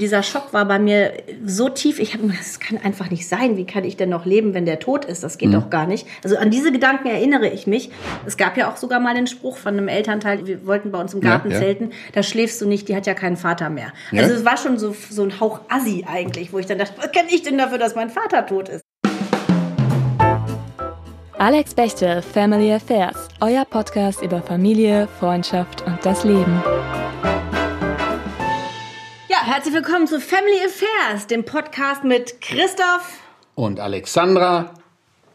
Dieser Schock war bei mir so tief, ich habe das kann einfach nicht sein. Wie kann ich denn noch leben, wenn der tot ist? Das geht mhm. doch gar nicht. Also an diese Gedanken erinnere ich mich. Es gab ja auch sogar mal den Spruch von einem Elternteil, wir wollten bei uns im Garten ja, ja. zelten, da schläfst du nicht, die hat ja keinen Vater mehr. Ja. Also es war schon so, so ein Hauch Assi eigentlich, wo ich dann dachte, was kann ich denn dafür, dass mein Vater tot ist? Alex Bechtel, Family Affairs, euer Podcast über Familie, Freundschaft und das Leben herzlich willkommen zu Family Affairs, dem Podcast mit Christoph und Alexandra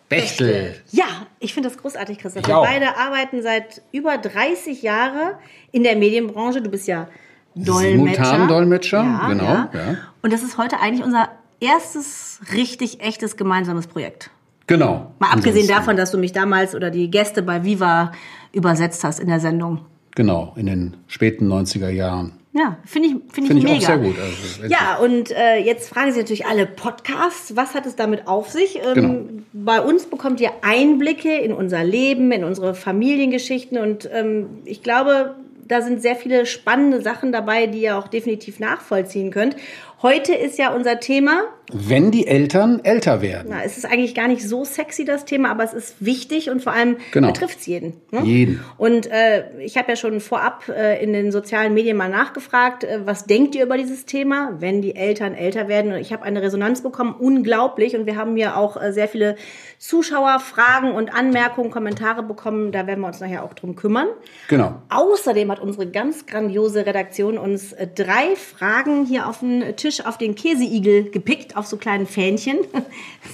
Bechtel. Ja, ich finde das großartig, Christoph. Wir beide arbeiten seit über 30 Jahren in der Medienbranche. Du bist ja Dolmetscher. Simultan-Dolmetscher, ja, genau. Ja. Ja. Und das ist heute eigentlich unser erstes richtig echtes gemeinsames Projekt. Genau. Mal abgesehen davon, dass du mich damals oder die Gäste bei Viva übersetzt hast in der Sendung. Genau, in den späten 90er Jahren. Ja, finde ich, finde find ich, mega. auch sehr gut. Also, ja, und äh, jetzt fragen Sie natürlich alle Podcasts, was hat es damit auf sich? Ähm, genau. Bei uns bekommt ihr Einblicke in unser Leben, in unsere Familiengeschichten und ähm, ich glaube, da sind sehr viele spannende Sachen dabei, die ihr auch definitiv nachvollziehen könnt. Heute ist ja unser Thema. Wenn die Eltern älter werden. Na, es ist eigentlich gar nicht so sexy, das Thema, aber es ist wichtig und vor allem genau. betrifft es jeden. Ne? Jeden. Und äh, ich habe ja schon vorab äh, in den sozialen Medien mal nachgefragt, äh, was denkt ihr über dieses Thema, wenn die Eltern älter werden? Und ich habe eine Resonanz bekommen, unglaublich. Und wir haben hier auch äh, sehr viele Zuschauerfragen und Anmerkungen, Kommentare bekommen. Da werden wir uns nachher auch drum kümmern. Genau. Außerdem hat unsere ganz grandiose Redaktion uns äh, drei Fragen hier auf den Tisch auf den Käseigel gepickt, auf so kleinen Fähnchen.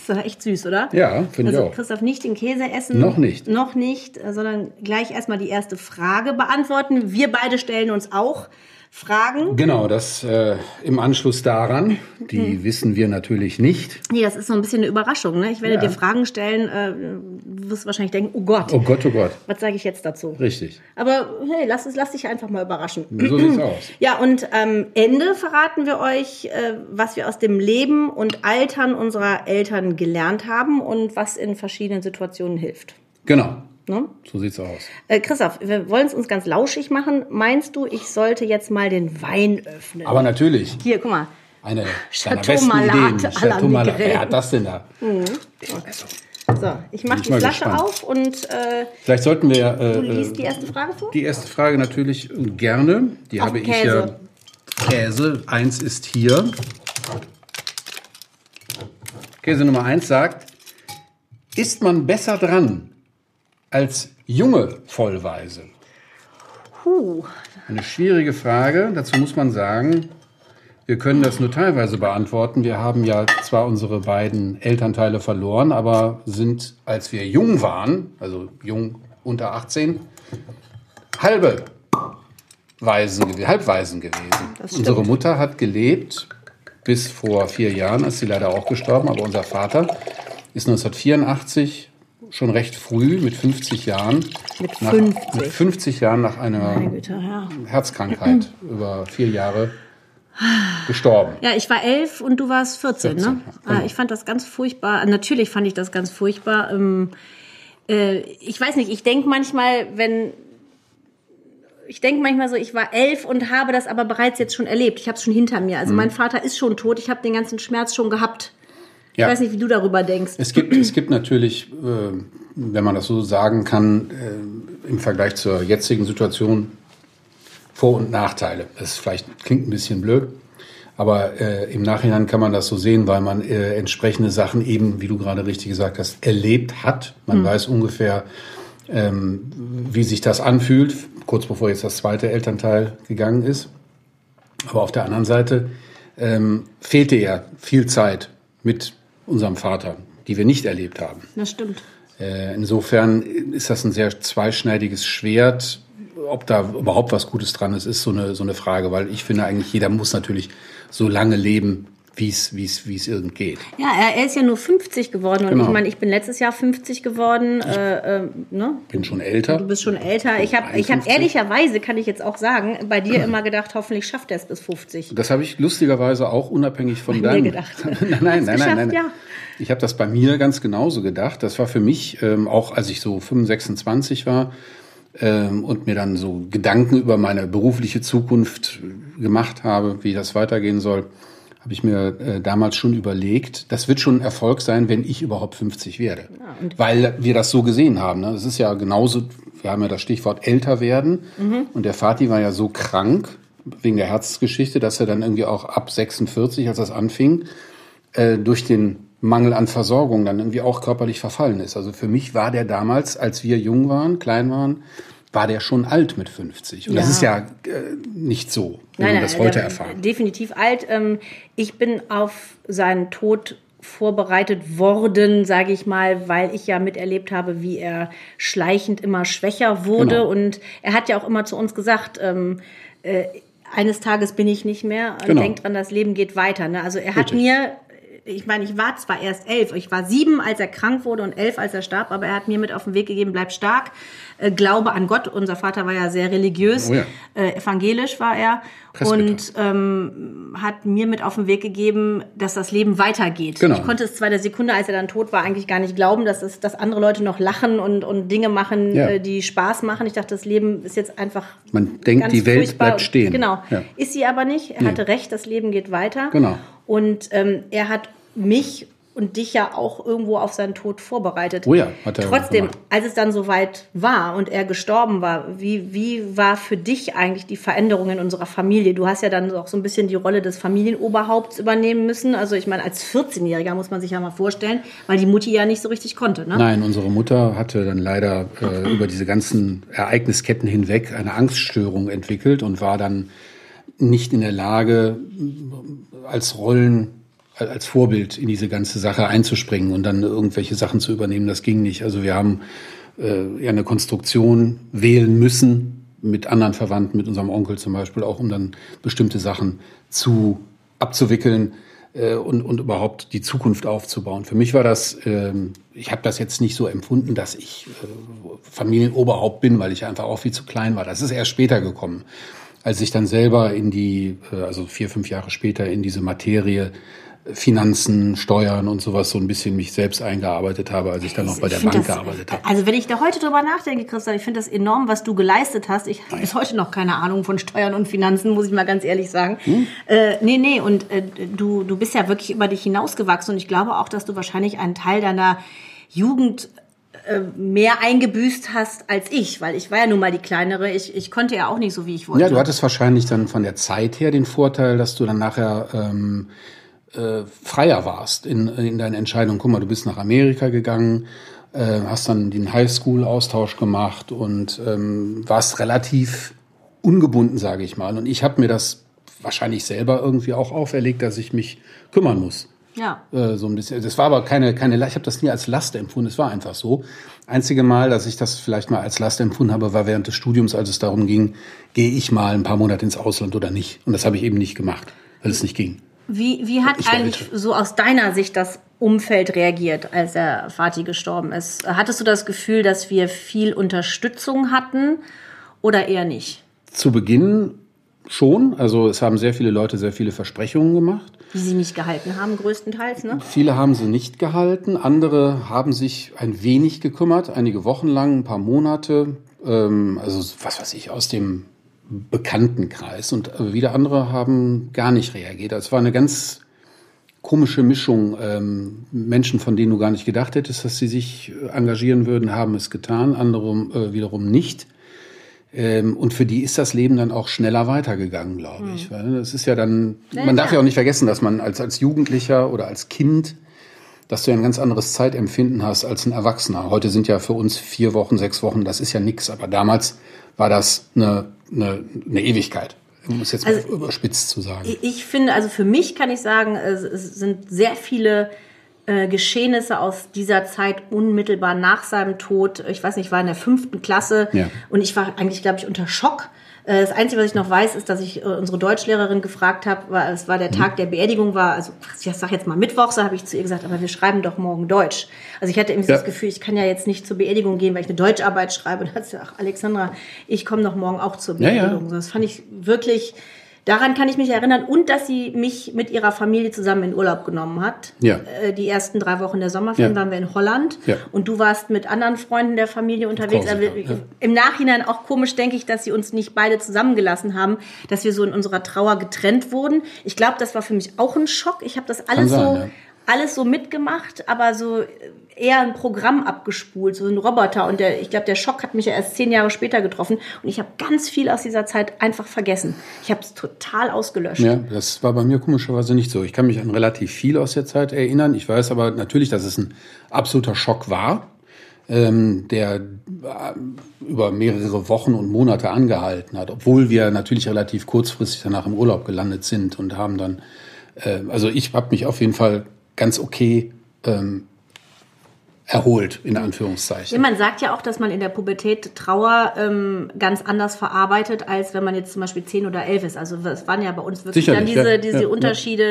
Das ist echt süß, oder? Ja, finde also, ich auch. Christoph, nicht den Käse essen. Noch nicht. Noch nicht, sondern gleich erstmal die erste Frage beantworten. Wir beide stellen uns auch Fragen. Genau, das äh, im Anschluss daran. Die mhm. wissen wir natürlich nicht. Nee, das ist so ein bisschen eine Überraschung. Ne? Ich werde ja. dir Fragen stellen. Äh, du wirst wahrscheinlich denken, oh Gott. Oh Gott, oh Gott. Was sage ich jetzt dazu? Richtig. Aber hey, lass, es, lass dich einfach mal überraschen. So sieht's aus. Ja, und am Ende verraten wir euch, äh, was wir aus dem Leben und Altern unserer Eltern gelernt haben und was in verschiedenen Situationen hilft. Genau. Ne? So sieht's aus. Äh, Christoph, wir wollen es uns ganz lauschig machen. Meinst du, ich sollte jetzt mal den Wein öffnen? Aber natürlich. Hier, guck mal. Eine Chateau Malat Chateau Malat. Wer hat das denn da? Mhm. So, ich mache die Flasche gespannt. auf und. Äh, Vielleicht sollten wir. Äh, du liest die erste Frage vor? Die erste Frage natürlich gerne. Die auf habe Käse. ich ja. Käse. Eins ist hier. Käse Nummer eins sagt: Ist man besser dran, als junge Vollweise? Puh. Eine schwierige Frage. Dazu muss man sagen, wir können das nur teilweise beantworten. Wir haben ja zwar unsere beiden Elternteile verloren, aber sind, als wir jung waren, also jung unter 18, halbe Waisen, Halbwaisen gewesen. Unsere Mutter hat gelebt bis vor vier Jahren, ist sie leider auch gestorben, aber unser Vater ist 1984 schon recht früh, mit 50 Jahren. Mit 50? Nach, mit 50 Jahren nach einer Güte, ja. Herzkrankheit über vier Jahre gestorben. Ja, ich war elf und du warst 14, 14 ne? Ja, genau. Ich fand das ganz furchtbar. Natürlich fand ich das ganz furchtbar. Ähm, äh, ich weiß nicht, ich denke manchmal, wenn ich denke manchmal so, ich war elf und habe das aber bereits jetzt schon erlebt. Ich habe es schon hinter mir. Also mhm. mein Vater ist schon tot. Ich habe den ganzen Schmerz schon gehabt. Ja. Ich weiß nicht, wie du darüber denkst. Es gibt, es gibt natürlich, äh, wenn man das so sagen kann, äh, im Vergleich zur jetzigen Situation Vor- und Nachteile. Das vielleicht klingt ein bisschen blöd, aber äh, im Nachhinein kann man das so sehen, weil man äh, entsprechende Sachen eben, wie du gerade richtig gesagt hast, erlebt hat. Man mhm. weiß ungefähr, ähm, wie sich das anfühlt, kurz bevor jetzt das zweite Elternteil gegangen ist. Aber auf der anderen Seite ähm, fehlte ja viel Zeit mit unserem Vater, die wir nicht erlebt haben. Das stimmt. Äh, insofern ist das ein sehr zweischneidiges Schwert. Ob da überhaupt was Gutes dran ist, ist so eine, so eine Frage, weil ich finde eigentlich, jeder muss natürlich so lange leben, wie es wie es wie es irgend geht. Ja, er, ist ja nur 50 geworden und genau. ich meine, ich bin letztes Jahr 50 geworden. Ich äh, äh, ne? bin schon älter. Du bist schon älter. Ich habe ich habe ehrlicherweise kann ich jetzt auch sagen, bei dir immer gedacht, hoffentlich schafft er es bis 50. Das habe ich lustigerweise auch unabhängig von deinem. gedacht. nein, nein, nein, nein, nein, nein. Ja. Ich habe das bei mir ganz genauso gedacht. Das war für mich ähm, auch, als ich so 25, 26 war ähm, und mir dann so Gedanken über meine berufliche Zukunft gemacht habe, wie das weitergehen soll, habe ich mir äh, damals schon überlegt, das wird schon ein Erfolg sein, wenn ich überhaupt 50 werde. Ja, Weil wir das so gesehen haben. Ne? Das ist ja genauso, wir haben ja das Stichwort älter werden. Mhm. Und der Vati war ja so krank wegen der Herzgeschichte, dass er dann irgendwie auch ab 46, als das anfing, äh, durch den Mangel an Versorgung dann irgendwie auch körperlich verfallen ist. Also für mich war der damals, als wir jung waren, klein waren, war der schon alt mit 50. Und ja. das ist ja äh, nicht so, wenn nein, man das heute erfahren. Definitiv alt. Ähm, ich bin auf seinen Tod vorbereitet worden, sage ich mal, weil ich ja miterlebt habe, wie er schleichend immer schwächer wurde. Genau. Und er hat ja auch immer zu uns gesagt, ähm, äh, eines Tages bin ich nicht mehr und genau. denkt dran, das Leben geht weiter. Ne? Also er hat Richtig. mir ich meine, ich war zwar erst elf, ich war sieben, als er krank wurde und elf, als er starb, aber er hat mir mit auf den Weg gegeben, bleib stark, glaube an Gott. Unser Vater war ja sehr religiös, oh ja. Äh, evangelisch war er und ähm, hat mir mit auf den Weg gegeben, dass das Leben weitergeht. Genau. Ich konnte es zwar der Sekunde, als er dann tot war, eigentlich gar nicht glauben, dass, es, dass andere Leute noch lachen und, und Dinge machen, ja. äh, die Spaß machen. Ich dachte, das Leben ist jetzt einfach. Man denkt, die Welt furchtbar. bleibt stehen. Genau. Ja. Ist sie aber nicht. Er nee. hatte recht, das Leben geht weiter. Genau. Und ähm, er hat mich und dich ja auch irgendwo auf seinen Tod vorbereitet. Oh ja, hat er Trotzdem, als es dann soweit war und er gestorben war, wie, wie war für dich eigentlich die Veränderung in unserer Familie? Du hast ja dann auch so ein bisschen die Rolle des Familienoberhaupts übernehmen müssen. Also ich meine, als 14-Jähriger muss man sich ja mal vorstellen, weil die Mutti ja nicht so richtig konnte. Ne? Nein, unsere Mutter hatte dann leider äh, über diese ganzen Ereignisketten hinweg eine Angststörung entwickelt und war dann nicht in der Lage, als Rollen als Vorbild in diese ganze Sache einzuspringen und dann irgendwelche Sachen zu übernehmen. Das ging nicht. Also wir haben äh, ja eine Konstruktion wählen müssen mit anderen Verwandten, mit unserem Onkel zum Beispiel, auch um dann bestimmte Sachen zu abzuwickeln äh, und, und überhaupt die Zukunft aufzubauen. Für mich war das, äh, ich habe das jetzt nicht so empfunden, dass ich äh, Familienoberhaupt bin, weil ich einfach auch viel zu klein war. Das ist erst später gekommen als ich dann selber in die, äh, also vier, fünf Jahre später in diese Materie Finanzen, Steuern und sowas so ein bisschen mich selbst eingearbeitet habe, als ich dann noch bei der Bank das, gearbeitet habe. Also wenn ich da heute drüber nachdenke, Christian, ich finde das enorm, was du geleistet hast. Ich habe bis heute noch keine Ahnung von Steuern und Finanzen, muss ich mal ganz ehrlich sagen. Hm? Äh, nee, nee, und äh, du, du bist ja wirklich über dich hinausgewachsen und ich glaube auch, dass du wahrscheinlich einen Teil deiner Jugend äh, mehr eingebüßt hast als ich, weil ich war ja nun mal die kleinere. Ich, ich konnte ja auch nicht so, wie ich wollte. Ja, du hattest wahrscheinlich dann von der Zeit her den Vorteil, dass du dann nachher ähm, äh, freier warst in, in deinen Entscheidungen. Guck mal, du bist nach Amerika gegangen, äh, hast dann den Highschool-Austausch gemacht und ähm, warst relativ ungebunden, sage ich mal. Und ich habe mir das wahrscheinlich selber irgendwie auch auferlegt, dass ich mich kümmern muss. Ja. Äh, so ein bisschen. Das war aber keine, keine, ich habe das nie als Last empfunden. Es war einfach so. Einzige Mal, dass ich das vielleicht mal als Last empfunden habe, war während des Studiums, als es darum ging, gehe ich mal ein paar Monate ins Ausland oder nicht. Und das habe ich eben nicht gemacht, weil es nicht ging. Wie, wie hat eigentlich so aus deiner Sicht das Umfeld reagiert, als der Vati gestorben ist? Hattest du das Gefühl, dass wir viel Unterstützung hatten oder eher nicht? Zu Beginn schon. Also es haben sehr viele Leute sehr viele Versprechungen gemacht. Die sie nicht gehalten haben, größtenteils, ne? Viele haben sie nicht gehalten. Andere haben sich ein wenig gekümmert, einige Wochen lang, ein paar Monate. Ähm, also was weiß ich, aus dem Bekanntenkreis und wieder andere haben gar nicht reagiert. Es war eine ganz komische Mischung. Ähm, Menschen, von denen du gar nicht gedacht hättest, dass sie sich äh, engagieren würden, haben es getan, andere äh, wiederum nicht. Ähm, und für die ist das Leben dann auch schneller weitergegangen, glaube ich. Mhm. Weil das ist ja dann, ja, man darf ja auch nicht vergessen, dass man als, als Jugendlicher oder als Kind, dass du ja ein ganz anderes Zeitempfinden hast als ein Erwachsener. Heute sind ja für uns vier Wochen, sechs Wochen, das ist ja nichts. Aber damals war das eine eine, eine Ewigkeit. Um es jetzt also, mal überspitzt zu sagen. Ich finde, also für mich kann ich sagen, es sind sehr viele äh, Geschehnisse aus dieser Zeit unmittelbar nach seinem Tod. Ich weiß nicht, ich war in der fünften Klasse ja. und ich war eigentlich, glaube ich, unter Schock äh, das Einzige, was ich noch weiß, ist, dass ich äh, unsere Deutschlehrerin gefragt habe, weil es war der mhm. Tag der Beerdigung, war, also ich sage jetzt mal Mittwoch, so habe ich zu ihr gesagt, aber wir schreiben doch morgen Deutsch. Also ich hatte irgendwie ja. das Gefühl, ich kann ja jetzt nicht zur Beerdigung gehen, weil ich eine Deutscharbeit schreibe. Und dann hat sie gesagt, ach Alexandra, ich komme doch morgen auch zur Beerdigung. Ja, ja. Das fand ich wirklich Daran kann ich mich erinnern und dass sie mich mit ihrer Familie zusammen in Urlaub genommen hat. Ja. Äh, Die ersten drei Wochen der Sommerferien Ja. waren wir in Holland Ja. und du warst mit anderen Freunden der Familie unterwegs. Korsika, Also, ja. Im Nachhinein auch komisch, denke ich, dass sie uns nicht beide zusammengelassen haben, dass wir so in unserer Trauer getrennt wurden. Ich glaube, das war für mich auch ein Schock. Ich habe das alles sein, so alles so mitgemacht, aber so eher ein Programm abgespult, so ein Roboter. Und der, ich glaube, der Schock hat mich ja erst zehn Jahre später getroffen. Und ich habe ganz viel aus dieser Zeit einfach vergessen. Ich habe es total ausgelöscht. Ja, das war bei mir komischerweise nicht so. Ich kann mich an relativ viel aus der Zeit erinnern. Ich weiß aber natürlich, dass es ein absoluter Schock war, ähm, der äh, über mehrere Wochen und Monate angehalten hat, obwohl wir natürlich relativ kurzfristig danach im Urlaub gelandet sind und haben dann, äh, also ich habe mich auf jeden Fall ganz okay ähm, erholt, in Ja, Anführungszeichen. man sagt ja auch, dass man in der Pubertät Trauer ähm, ganz anders verarbeitet, als wenn man jetzt zum Beispiel 10 oder 11 ist. Also es waren ja bei uns wirklich dann Sicherlich, diese, ja, diese ja, ja. Unterschiede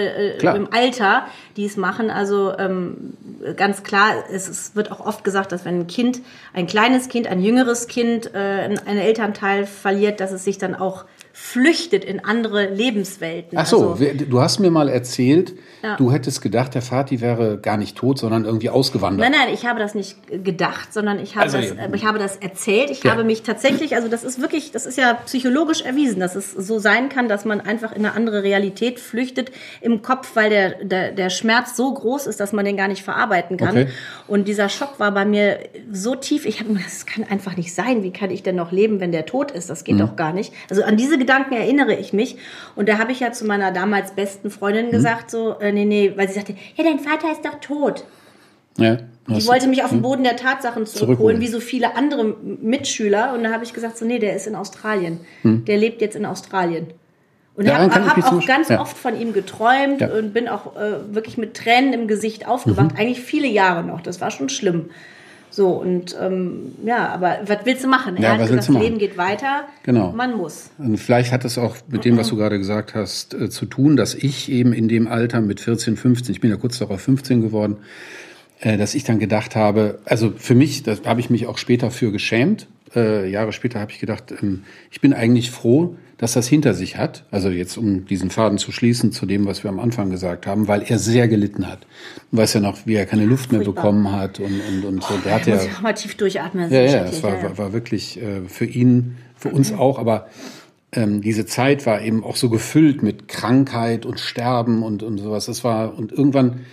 äh, im Alter, die es machen. Also ähm, ganz klar, es, es wird auch oft gesagt, dass wenn ein Kind, ein kleines Kind, ein jüngeres Kind äh, einen Elternteil verliert, dass es sich dann auch flüchtet in andere Lebenswelten. Ach so, Also, du hast mir mal erzählt, Ja. du hättest gedacht, der Vati wäre gar nicht tot, sondern irgendwie ausgewandert. Nein, nein, ich habe das nicht gedacht, sondern ich habe, Also, das, ja. ich habe das erzählt. Ich Ja. habe mich tatsächlich, also das ist wirklich, das ist ja psychologisch erwiesen, dass es so sein kann, dass man einfach in eine andere Realität flüchtet im Kopf, weil der, der, der Schmerz so groß ist, dass man den gar nicht verarbeiten kann. Okay. Und dieser Schock war bei mir so tief, ich habe mir, das kann einfach nicht sein. Wie kann ich denn noch leben, wenn der tot ist? Das geht Mhm. doch gar nicht. Also an diese Gedanken erinnere ich mich. Und da habe ich ja zu meiner damals besten Freundin Mhm. gesagt, so, äh, nee, nee, weil sie sagte, ja, dein Vater ist doch tot. Ja, Die wollte mich auf den Boden der Tatsachen zurückholen, wie so viele andere Mitschüler. Und da habe ich gesagt, so, nee, der ist in Australien. Der lebt jetzt in Australien. Und habe hab auch ganz ja. oft von ihm geträumt Ja. Mhm. und bin auch äh, wirklich mit Tränen im Gesicht aufgewacht. Eigentlich viele Jahre noch. Das war schon schlimm. So, und ähm, ja, aber was willst du machen? Ja, was willst machen? Leben geht weiter. Genau. Man muss. Und vielleicht hat es auch mit dem, was du gerade gesagt hast, äh, zu tun, dass ich eben in dem Alter mit 14, 15, ich bin ja kurz darauf 15 geworden, äh, dass ich dann gedacht habe, also für mich, da habe ich mich auch später für geschämt. Äh, Jahre später habe ich gedacht, ähm, ich bin eigentlich froh, dass das hinter sich hat. Also jetzt, um diesen Faden zu schließen zu dem, was wir am Anfang gesagt haben, weil er sehr gelitten hat. Du weißt ja noch, wie er keine Luft mehr furchtbar. bekommen hat und, und, und so. Der hat ja muss mal tief durchatmen. ja, ja, es war, war, war wirklich äh, für ihn, für uns auch, aber ähm, diese Zeit war eben auch so gefüllt mit Krankheit und Sterben und, und sowas. Das war, und irgendwann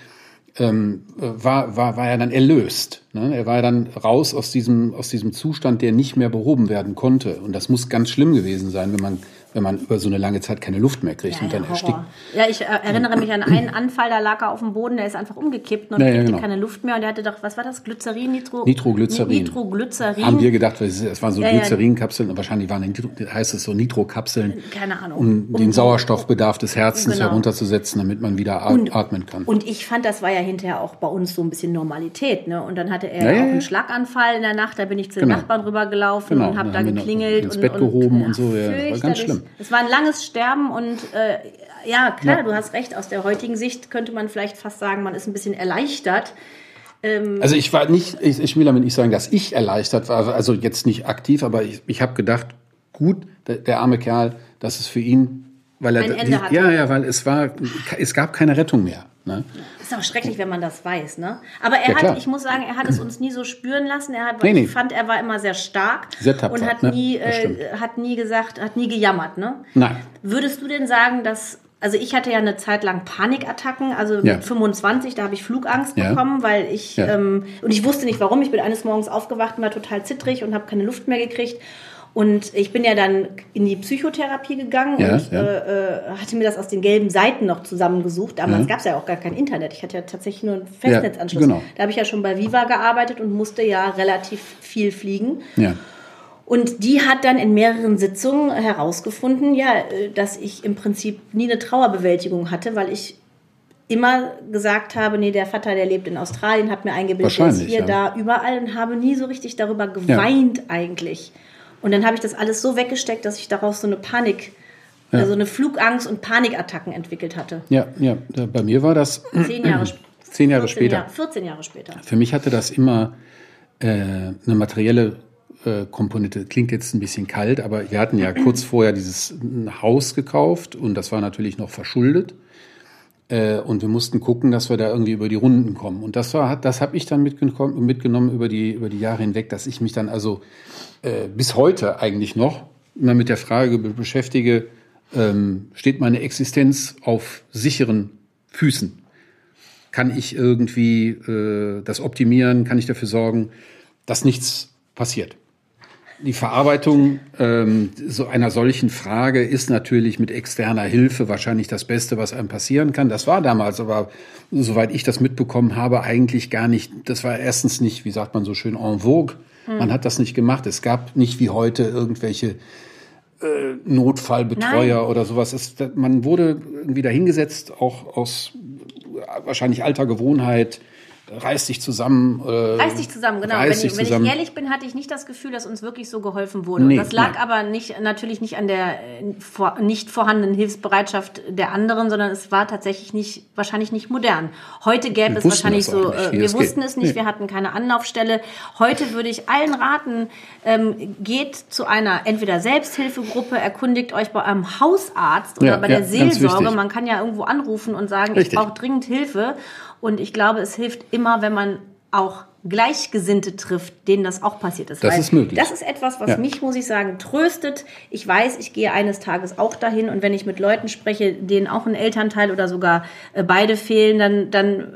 ähm, war, war, war er dann erlöst. Ne? Er war ja dann raus aus diesem, aus diesem Zustand, der nicht mehr behoben werden konnte. Und das muss ganz schlimm gewesen sein, wenn man, wenn man über so eine lange Zeit keine Luft mehr kriegt Ja, und dann ja, erstickt. Ja, ich äh, erinnere mich an einen Anfall, da lag er auf dem Boden, der ist einfach umgekippt und Ja, kriegte genau. keine Luft mehr. Und der hatte doch, was war das? Glycerin, Nitro? Nitroglycerin. Nitroglycerin. Haben wir gedacht, es waren so Ja. Glycerinkapseln, wahrscheinlich waren Nitro, heißt es so Nitrokapseln, Keine Ahnung. um den Sauerstoffbedarf des Herzens Genau. herunterzusetzen, damit man wieder Und- atmen kann. Und ich fand, das war ja hinterher auch bei uns so ein bisschen Normalität. Ne? Und dann hatte er auch einen Schlaganfall in der Nacht. Da bin ich zu den Genau. Nachbarn rübergelaufen Genau, und habe da geklingelt. ins und, Bett und, gehoben und so, ja, war ganz fürchterlich. Es war ein langes Sterben und äh, ja, klar, Ja. du hast recht. Aus der heutigen Sicht könnte man vielleicht fast sagen, man ist ein bisschen erleichtert. Also ich war nicht, ich, ich will damit nicht sagen, dass ich erleichtert war, also jetzt nicht aktiv, aber ich, ich habe gedacht, gut, der, der arme Kerl, das ist für ihn, weil er die, ja, ja, weil es war, es gab keine Rettung mehr. Ne? Ist auch schrecklich, wenn man das weiß, ne? Aber er Ja, klar. hat, ich muss sagen, er hat es uns nie so spüren lassen. Er hat, Nee, nee. ich fand, er war immer sehr stark Sehr tapfer, und hat ne? nie, äh, hat nie gesagt, hat nie gejammert, ne? Nein. Würdest du denn sagen, dass also ich hatte ja eine Zeit lang Panikattacken, also Ja. mit 25, da habe ich Flugangst Ja. bekommen, weil ich ähm, und ich wusste nicht warum. Ich bin eines Morgens aufgewacht und war total zittrig und habe keine Luft mehr gekriegt. Und ich bin ja dann in die Psychotherapie gegangen Ja, und ja. Äh, äh, hatte mir das aus den gelben Seiten noch zusammengesucht. Damals Ja. gab es ja auch gar kein Internet. Ich hatte ja tatsächlich nur einen Festnetzanschluss. genau. Da habe ich ja schon bei Viva gearbeitet und musste ja relativ viel fliegen. Ja. Und die hat dann in mehreren Sitzungen herausgefunden, ja, dass ich im Prinzip nie eine Trauerbewältigung hatte, weil ich immer gesagt habe, nee, der Vater, der lebt in Australien, hat mir eingebildet, der ist hier, ja. da, überall und habe nie so richtig darüber geweint eigentlich. Und dann habe ich das alles so weggesteckt, dass ich daraus so eine Panik, Ja. also eine Flugangst und Panikattacken entwickelt hatte. Ja, ja, bei mir war das Zehn Jahre, Zehn Jahre 14 später. Jahre, 14 Jahre später. Für mich hatte das immer äh, eine materielle äh, Komponente. Klingt jetzt ein bisschen kalt, aber wir hatten ja kurz vorher dieses Haus gekauft und das war natürlich noch verschuldet. Äh, und wir mussten gucken, dass wir da irgendwie über die Runden kommen. Und das war, das habe ich dann mitgenommen, mitgenommen über die über die Jahre hinweg, dass ich mich dann also äh, bis heute eigentlich noch immer mit der Frage beschäftige: ähm, Steht meine Existenz auf sicheren Füßen? Kann ich irgendwie äh, das optimieren? Kann ich dafür sorgen, dass nichts passiert? Die Verarbeitung ähm, so einer solchen Frage ist natürlich mit externer Hilfe wahrscheinlich das Beste, was einem passieren kann. Das war damals aber, soweit ich das mitbekommen habe, eigentlich gar nicht, das war erstens nicht, wie sagt man so schön, en vogue. Hm. Man hat das nicht gemacht. Es gab nicht wie heute irgendwelche äh, Notfallbetreuer Nein. oder sowas. Es, man wurde irgendwie dahingesetzt, auch aus wahrscheinlich alter Gewohnheit, reiß dich zusammen. Äh, reiß dich zusammen, genau. Wenn, ich, wenn ich, ehrlich bin, hatte ich nicht das Gefühl, dass uns wirklich so geholfen wurde. Nee, das lag nein. aber nicht, natürlich nicht an der äh, vor, nicht vorhandenen Hilfsbereitschaft der anderen, sondern es war tatsächlich nicht, wahrscheinlich nicht modern. Heute gäbe wir es wahrscheinlich so, nicht, äh, wir wussten geht. es nicht, nee. wir hatten keine Anlaufstelle. Heute würde ich allen raten, ähm, geht zu einer entweder Selbsthilfegruppe, erkundigt euch bei einem Hausarzt oder ja, bei der ja, Seelsorge. Man kann ja irgendwo anrufen und sagen, Richtig. ich brauche dringend Hilfe. Und ich glaube, es hilft immer, wenn man auch Gleichgesinnte trifft, denen das auch passiert ist. Das Weil ist möglich. Das ist etwas, was ja. mich, muss ich sagen, tröstet. Ich weiß, ich gehe eines Tages auch dahin und wenn ich mit Leuten spreche, denen auch ein Elternteil oder sogar äh, beide fehlen, dann, dann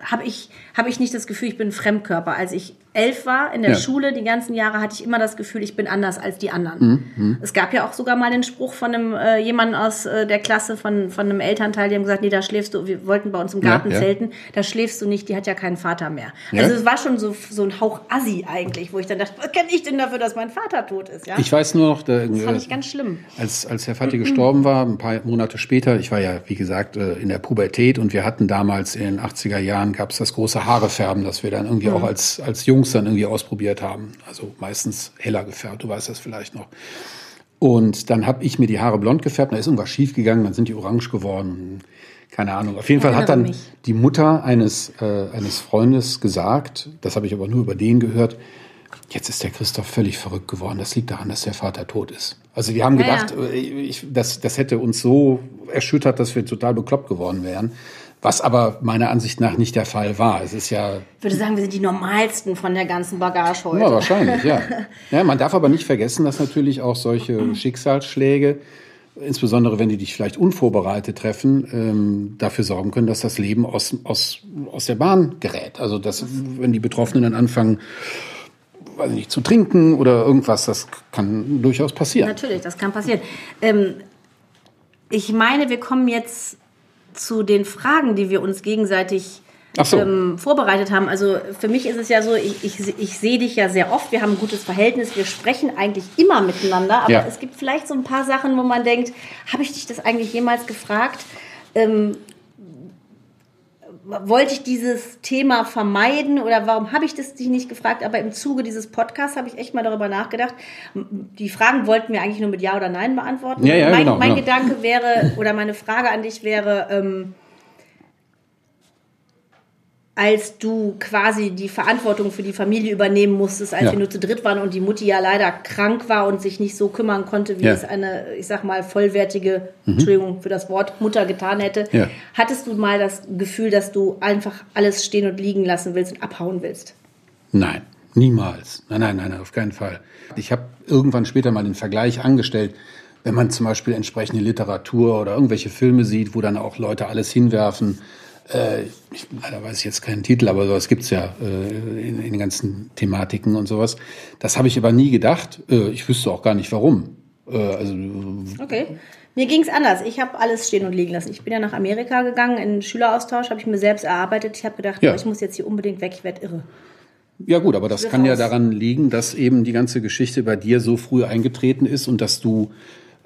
habe ich, hab ich nicht das Gefühl, ich bin ein Fremdkörper. Als ich elf war in der ja. Schule, die ganzen Jahre hatte ich immer das Gefühl, ich bin anders als die anderen. Mhm. mhm. Es gab ja auch sogar mal den Spruch von einem äh, jemanden aus äh, der Klasse, von, von einem Elternteil, die haben gesagt, nee, da schläfst du, wir wollten bei uns im Garten ja, ja. zelten, da schläfst du nicht, die hat ja keinen Vater mehr. Also es war schon so, so ein Hauch Assi eigentlich, wo ich dann dachte, was kenne ich denn dafür, dass mein Vater tot ist? Ja? Ich weiß nur noch, da, das fand ich ganz schlimm. Als, als Herr Vati gestorben war, ein paar Monate später, ich war ja, wie gesagt, äh, in der Pubertät und wir hatten damals in den 80er Jahren, gab es das große Haarefärben, das wir dann irgendwie mhm. auch als, als Jungs dann irgendwie ausprobiert probiert haben. Also meistens heller gefärbt, du weißt das vielleicht noch. Und dann habe ich mir die Haare blond gefärbt, da ist irgendwas schief gegangen, dann sind die orange geworden. Keine Ahnung. Auf jeden Fall hat dann mich. die Mutter eines, äh, eines Freundes gesagt, das habe ich aber nur über den gehört, jetzt ist der Christoph völlig verrückt geworden. Das liegt daran, dass der Vater tot ist. Also die haben gedacht, ja, ja. Äh, ich, das, das hätte uns so erschüttert, dass wir total bekloppt geworden wären. Was aber meiner Ansicht nach nicht der Fall war. Es ist ja. Ich würde sagen, wir sind die normalsten von der ganzen Bagage heute. Ja, wahrscheinlich, ja. ja man darf aber nicht vergessen, dass natürlich auch solche Schicksalsschläge, insbesondere wenn die dich vielleicht unvorbereitet treffen, ähm, dafür sorgen können, dass das Leben aus, aus, aus der Bahn gerät. Also, dass, wenn die Betroffenen dann anfangen, weiß nicht, zu trinken oder irgendwas, das kann durchaus passieren. Natürlich, das kann passieren. Ähm, ich meine, wir kommen jetzt zu den Fragen, die wir uns gegenseitig so. ähm, vorbereitet haben. Also für mich ist es ja so, ich, ich, ich sehe dich ja sehr oft, wir haben ein gutes Verhältnis, wir sprechen eigentlich immer miteinander, aber ja. es gibt vielleicht so ein paar Sachen, wo man denkt, habe ich dich das eigentlich jemals gefragt? Ähm, wollte ich dieses Thema vermeiden oder warum habe ich das dich nicht gefragt? Aber im Zuge dieses Podcasts habe ich echt mal darüber nachgedacht. Die Fragen wollten wir eigentlich nur mit Ja oder Nein beantworten. Ja, ja, mein, genau, mein genau. Gedanke wäre oder meine Frage an dich wäre, ähm, als du quasi die Verantwortung für die Familie übernehmen musstest, als ja. wir nur zu dritt waren und die Mutti ja leider krank war und sich nicht so kümmern konnte, wie ja. es eine, ich sag mal, vollwertige, mhm. Entschuldigung für das Wort, Mutter getan hätte. Ja. Hattest du mal das Gefühl, dass du einfach alles stehen und liegen lassen willst und abhauen willst? Nein, niemals. Nein, nein, nein, auf keinen Fall. Ich habe irgendwann später mal den Vergleich angestellt, wenn man zum Beispiel entsprechende Literatur oder irgendwelche Filme sieht, wo dann auch Leute alles hinwerfen, äh, ich, leider weiß ich jetzt keinen Titel, aber sowas gibt's ja äh, in, den ganzen Thematiken und sowas. Das habe ich aber nie gedacht. Äh, ich wüsste auch gar nicht warum. Äh, also, okay. Mir ging's anders. Ich habe alles stehen und liegen lassen. Ich bin ja nach Amerika gegangen, in Schüleraustausch, habe ich mir selbst erarbeitet. Ich habe gedacht, ja. oh, ich muss jetzt hier unbedingt weg, ich werde irre. Ja gut, aber das kann raus. ja daran liegen, dass eben die ganze Geschichte bei dir so früh eingetreten ist und dass du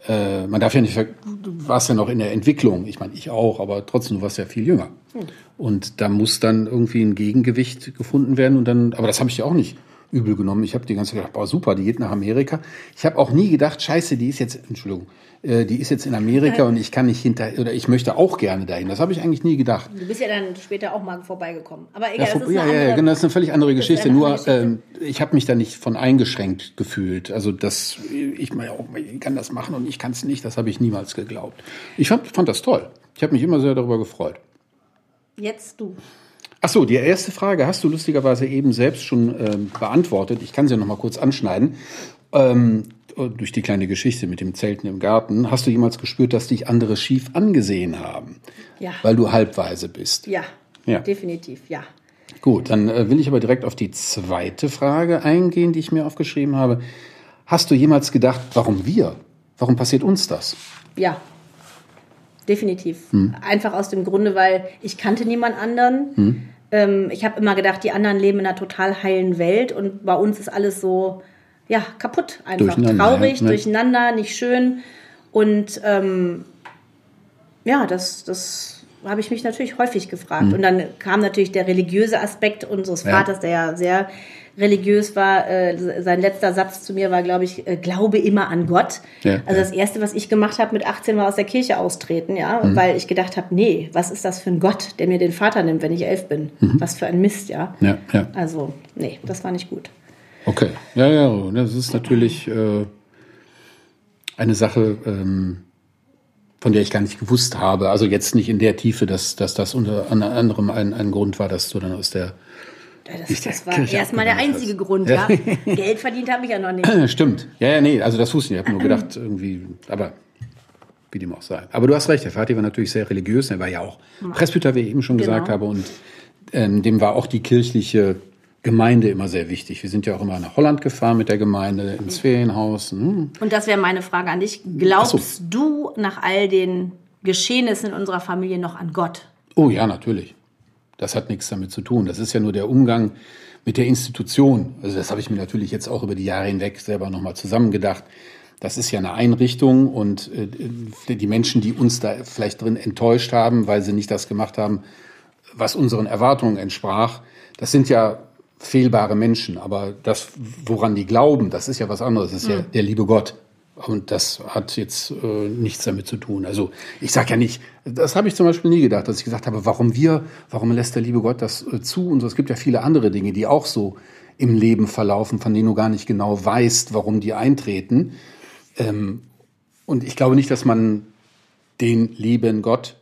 äh, man darf ja nicht, du warst ja noch in der Entwicklung, ich meine, ich auch, aber trotzdem, du warst ja viel jünger. Hm. Und da muss dann irgendwie ein Gegengewicht gefunden werden und dann, aber das habe ich ja auch nicht übel genommen. Ich habe die ganze Zeit gedacht, boah, super, die geht nach Amerika. Ich habe auch nie gedacht, scheiße, die ist jetzt, Entschuldigung, äh, die ist jetzt in Amerika und ich kann nicht hinter, oder ich möchte auch gerne dahin. Das habe ich eigentlich nie gedacht. Du bist ja dann später auch mal vorbeigekommen. Aber egal, Ja, das ist ja, eine ja, andere, genau, das ist eine völlig andere Geschichte. Nur andere Geschichte. ähm, ich habe mich da nicht von eingeschränkt gefühlt. Also das, ich meine, auch, ich kann das machen und ich kann es nicht. Das habe ich niemals geglaubt. Ich fand, fand das toll. Ich habe mich immer sehr darüber gefreut. Jetzt du. Ach so, die erste Frage hast du lustigerweise eben selbst schon ähm, beantwortet. Ich kann sie noch mal kurz anschneiden. Ähm, durch die kleine Geschichte mit dem Zelten im Garten. Hast du jemals gespürt, dass dich andere schief angesehen haben? Ja. Weil du halbweise bist. Ja, Ja. definitiv, ja. Gut, dann äh, will ich aber direkt auf die zweite Frage eingehen, die ich mir aufgeschrieben habe. Hast du jemals gedacht, warum wir? Warum passiert uns das? Ja, definitiv. Hm. Einfach aus dem Grunde, weil ich kannte niemand anderen. Hm. Ähm, ich habe immer gedacht, die anderen leben in einer total heilen Welt und bei uns ist alles so, ja, kaputt einfach. Durcheinander, Traurig, ne? durcheinander, nicht schön. Und ähm, ja, das, das habe ich mich natürlich häufig gefragt. Und dann kam natürlich der religiöse Aspekt unseres Hm. Ja. Vaters, der ja sehr religiös war. Äh, sein letzter Satz zu mir war, glaube ich, äh, glaube immer an Gott. Ja, also das Erste, was ich gemacht habe mit 18, war aus der Kirche austreten, ja, Mhm. weil ich gedacht habe, nee, was ist das für ein Gott, der mir den Vater nimmt, wenn ich elf bin? Was für ein Mist, ja. Mhm. Ja, ja. Also, nee, das war nicht gut. Okay. Ja, ja, das ist natürlich äh, eine Sache, ähm, von der ich gar nicht gewusst habe. Also jetzt nicht in der Tiefe, dass, dass das unter anderem ein, ein Grund war, dass du dann aus der Das, der das war erstmal der einzige hast. Grund, ja. Geld verdient habe ich ja noch nicht. Stimmt. Ja, ja, nee, also das wusste ich nicht. Ich habe nur gedacht, irgendwie, aber wie dem auch sei. Aber du hast recht, der Vati war natürlich sehr religiös. Er war ja auch Presbyter, wie ich eben schon Genau. gesagt habe. Und ähm, dem war auch die kirchliche Gemeinde immer sehr wichtig. Wir sind ja auch immer nach Holland gefahren mit der Gemeinde, ins Ferienhaus. Hm. Und das wäre meine Frage an dich. Glaubst so. du nach all den Geschehnissen in unserer Familie noch an Gott? Oh ja, natürlich. Das hat nichts damit zu tun. Das ist ja nur der Umgang mit der Institution. Also das habe ich mir natürlich jetzt auch über die Jahre hinweg selber nochmal zusammengedacht. Das ist ja eine Einrichtung und äh, die Menschen, die uns da vielleicht drin enttäuscht haben, weil sie nicht das gemacht haben, was unseren Erwartungen entsprach, das sind ja fehlbare Menschen. Aber das, woran die glauben, das ist ja was anderes. Das ist ja der liebe Gott. Und das hat jetzt äh, nichts damit zu tun. Also ich sage ja nicht, das habe ich zum Beispiel nie gedacht, dass ich gesagt habe, warum wir, warum lässt der liebe Gott das äh, zu? Und so, es gibt ja viele andere Dinge, die auch so im Leben verlaufen, von denen du gar nicht genau weißt, warum die eintreten. Ähm, und ich glaube nicht, dass man den lieben Gott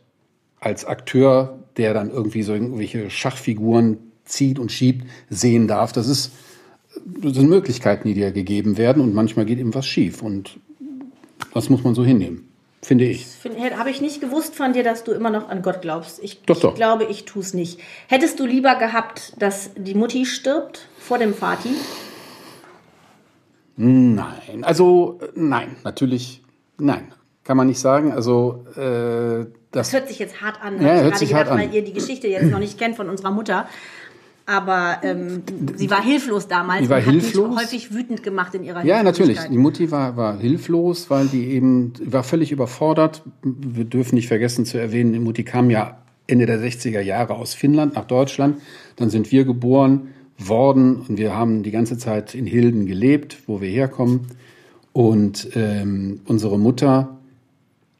als Akteur, der dann irgendwie so irgendwelche Schachfiguren zieht und schiebt, sehen darf. Das ist sind Möglichkeiten, die dir gegeben werden und manchmal geht eben was schief und das muss man so hinnehmen, finde ich. Habe ich nicht gewusst von dir, dass du immer noch an Gott glaubst. Ich, Doch, doch. ich glaube, ich tue es nicht. Hättest du lieber gehabt, dass die Mutti stirbt vor dem Vati? Nein, also nein, natürlich nein, kann man nicht sagen. Also äh, Das das hört sich jetzt hart an. Ja, ich hört gerade sich gedacht, hart an. weil ihr die Geschichte jetzt noch nicht kennt von unserer Mutter. Aber ähm, sie war hilflos damals. Die war hilflos? häufig wütend gemacht in ihrer Ja, natürlich. Die Mutti war, war hilflos, weil die eben war völlig überfordert. Wir dürfen nicht vergessen zu erwähnen, die Mutti kam ja Ende der 60er Jahre aus Finnland nach Deutschland. Dann sind wir geboren worden und wir haben die ganze Zeit in Hilden gelebt, wo wir herkommen. Und ähm, unsere Mutter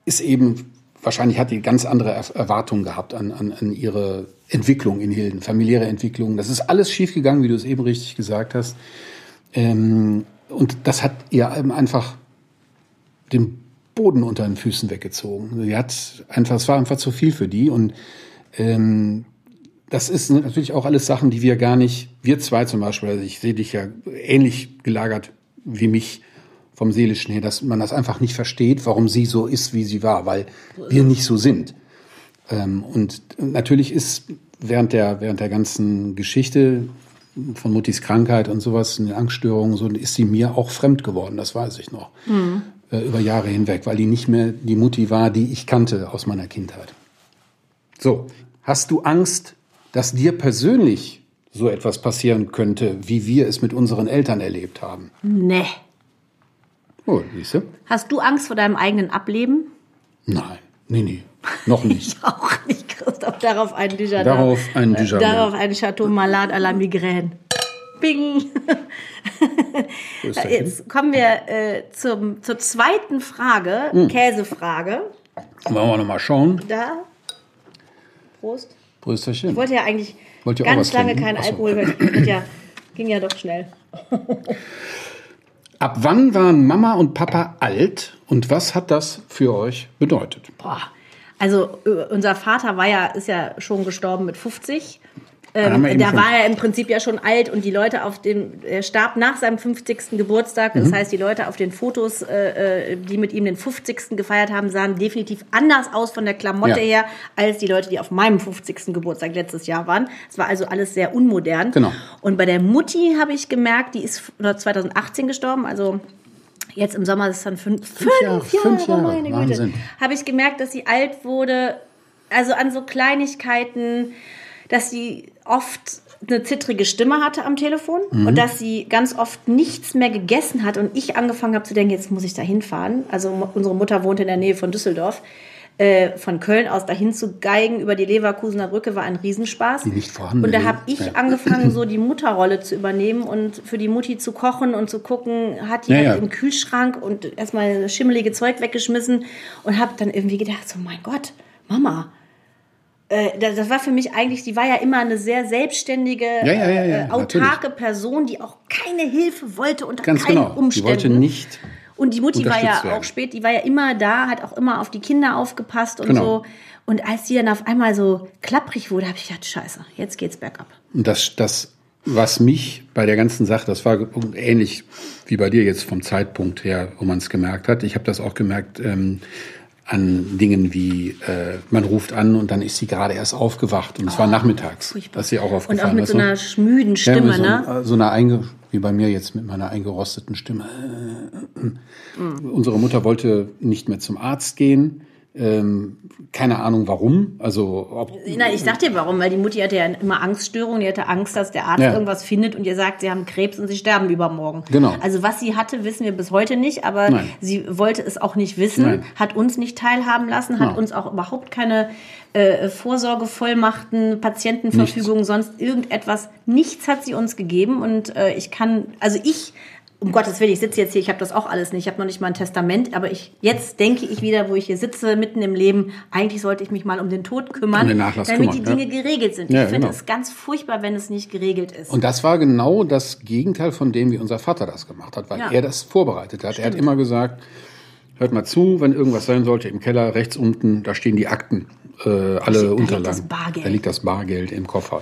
ist eben, wahrscheinlich hat die ganz andere Er- Erwartungen gehabt an, an, an ihre Entwicklung in Hilden, familiäre Entwicklung. Das ist alles schiefgegangen, wie du es eben richtig gesagt hast. Ähm, und das hat ihr einfach den Boden unter den Füßen weggezogen. Sie hat einfach, es war einfach zu viel für die und ähm, das ist natürlich auch alles Sachen, die wir gar nicht, wir zwei zum Beispiel, also ich sehe dich ja ähnlich gelagert wie mich vom Seelischen her, dass man das einfach nicht versteht, warum sie so ist, wie sie war, weil wir nicht so sind. Ähm, und natürlich ist während der, während der ganzen Geschichte von Muttis Krankheit und sowas, eine Angststörung, so ist sie mir auch fremd geworden, das weiß ich noch. Äh, über Jahre hinweg, weil die nicht mehr die Mutti war, die ich kannte aus meiner Kindheit. So, hast du Angst, dass dir persönlich so etwas passieren könnte, wie wir es mit unseren Eltern erlebt haben? Nee. Oh, siehst du? Hast du Angst vor deinem eigenen Ableben? Nein, nee, nee, noch nicht. Auch nicht, Christoph. Darauf ein Dujardin. Darauf ein Dujardin. Darauf ein Chateau Malade à la Migraine. Bing. Jetzt kommen wir äh, zum, zur zweiten Frage, hm. Käsefrage. Wollen wir nochmal schauen? Da. Prost. Prösterchen. Ich wollte ja eigentlich ganz lange keinen Alkohol, weil ja, ging ja doch schnell. Ab wann waren Mama und Papa alt und was hat das für euch bedeutet? Boah. Also äh, unser Vater war ja, ist ja schon gestorben mit 50 ähm, da war er im Prinzip ja schon alt und die Leute auf dem, er starb nach seinem 50. Geburtstag. Das mhm. heißt, die Leute auf den Fotos, äh, äh die mit ihm den 50. gefeiert haben, sahen definitiv anders aus von der Klamotte ja. her, als die Leute, die auf meinem 50. Geburtstag letztes Jahr waren. Es war also alles sehr unmodern. Genau. Und bei der Mutti habe ich gemerkt, die ist 2018 gestorben, also jetzt im Sommer ist es dann fünf, fünf, Jahre, fünf Jahre, meine Güte. Habe ich gemerkt, dass sie alt wurde, also an so Kleinigkeiten, dass sie oft eine zittrige Stimme hatte am Telefon mhm. und dass sie ganz oft nichts mehr gegessen hat und ich angefangen habe zu denken, jetzt muss ich da hinfahren. Also unsere Mutter wohnt in der Nähe von Düsseldorf. Äh, von Köln aus dahin zu geigen über die Leverkusener Brücke war ein Riesenspaß. Die nicht vorhanden. Und da habe ich ja. angefangen, so die Mutterrolle zu übernehmen und für die Mutti zu kochen und zu gucken, hat die ja, halt ja. im Kühlschrank und erstmal schimmelige Zeug weggeschmissen und habe dann irgendwie gedacht, so mein Gott, Mama, das war für mich eigentlich, die war ja immer eine sehr selbstständige, ja, ja, ja, äh, autarke natürlich. Person, die auch keine Hilfe wollte unter Ganz keinen genau. Umständen. Die wollte nicht. Und die Mutti war ja werden. auch spät, die war ja immer da, hat auch immer auf die Kinder aufgepasst und genau. so. Und als die dann auf einmal so klapprig wurde, habe ich gedacht, scheiße, jetzt geht's bergab. Und das, das, was mich bei der ganzen Sache, das war ähnlich wie bei dir jetzt vom Zeitpunkt her, wo man es gemerkt hat. Ich habe das auch gemerkt, ähm, an Dingen wie, äh, man ruft an und dann ist sie gerade erst aufgewacht und es oh, war nachmittags, furchtbar. dass sie auch aufgefallen Und auch mit so einer schmüden Stimme, ja, so, ne? So eine einge, wie bei mir jetzt mit meiner eingerosteten Stimme. Mhm. Unsere Mutter wollte nicht mehr zum Arzt gehen ähm, keine Ahnung warum. Also ob, Nein, ich sag dir warum, weil die Mutti hatte ja immer Angststörungen. Die hatte Angst, dass der Arzt ja. irgendwas findet und ihr sagt, sie haben Krebs und sie sterben übermorgen. Genau. Also was sie hatte, wissen wir bis heute nicht, aber Nein. sie wollte es auch nicht wissen, Nein. hat uns nicht teilhaben lassen, hat ja. uns auch überhaupt keine äh, Vorsorgevollmachten, Patientenverfügung, nichts. sonst irgendetwas. Nichts hat sie uns gegeben und äh, ich kann, also ich um Gottes Willen, ich sitze jetzt hier, ich habe das auch alles nicht, ich habe noch nicht mal ein Testament, aber ich jetzt denke ich wieder, wo ich hier sitze, mitten im Leben, eigentlich sollte ich mich mal um den Tod kümmern, um den damit kümmern, die Dinge ja. geregelt sind. Ja, ich finde genau. es ganz furchtbar, wenn es nicht geregelt ist. Und das war genau das Gegenteil von dem, wie unser Vater das gemacht hat, weil ja. er das vorbereitet hat. Stimmt. Er hat immer gesagt, hört mal zu, wenn irgendwas sein sollte, im Keller rechts unten, da stehen die Akten, äh, alle da Unterlagen. Da liegt das Bargeld im Koffer.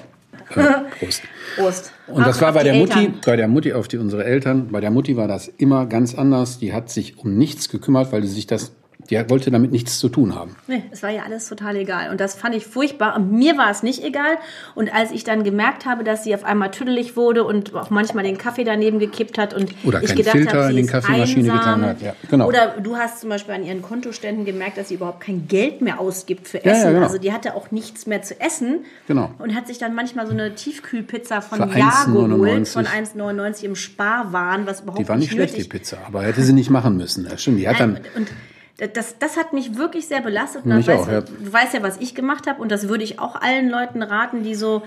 Prost. Prost. Und das war bei der Mutti, bei der Mutti auf die unsere Eltern. Bei der Mutti war das immer ganz anders. Die hat sich um nichts gekümmert, weil sie sich das die wollte damit nichts zu tun haben. Nee, es war ja alles total egal. Und das fand ich furchtbar. Und mir war es nicht egal. Und als ich dann gemerkt habe, dass sie auf einmal tüdelig wurde und auch manchmal den Kaffee daneben gekippt hat und oder ich gedacht Filter habe, sie in die Kaffeemaschine einsam. getan hat. Ja, genau. Oder du hast zum Beispiel an ihren Kontoständen gemerkt, dass sie überhaupt kein Geld mehr ausgibt für Essen. Ja, ja, genau. Also die hatte auch nichts mehr zu essen. Genau. Und hat sich dann manchmal so eine Tiefkühlpizza von Jahr geholt, von 1,99 im Sparwaren, was überhaupt Die war nicht schlecht, die Pizza, aber hätte sie nicht machen müssen. Ja, stimmt, die hat dann... Und, das, das hat mich wirklich sehr belastet. Mich weiß, auch, ja. Du weißt ja, was ich gemacht habe und das würde ich auch allen Leuten raten, die so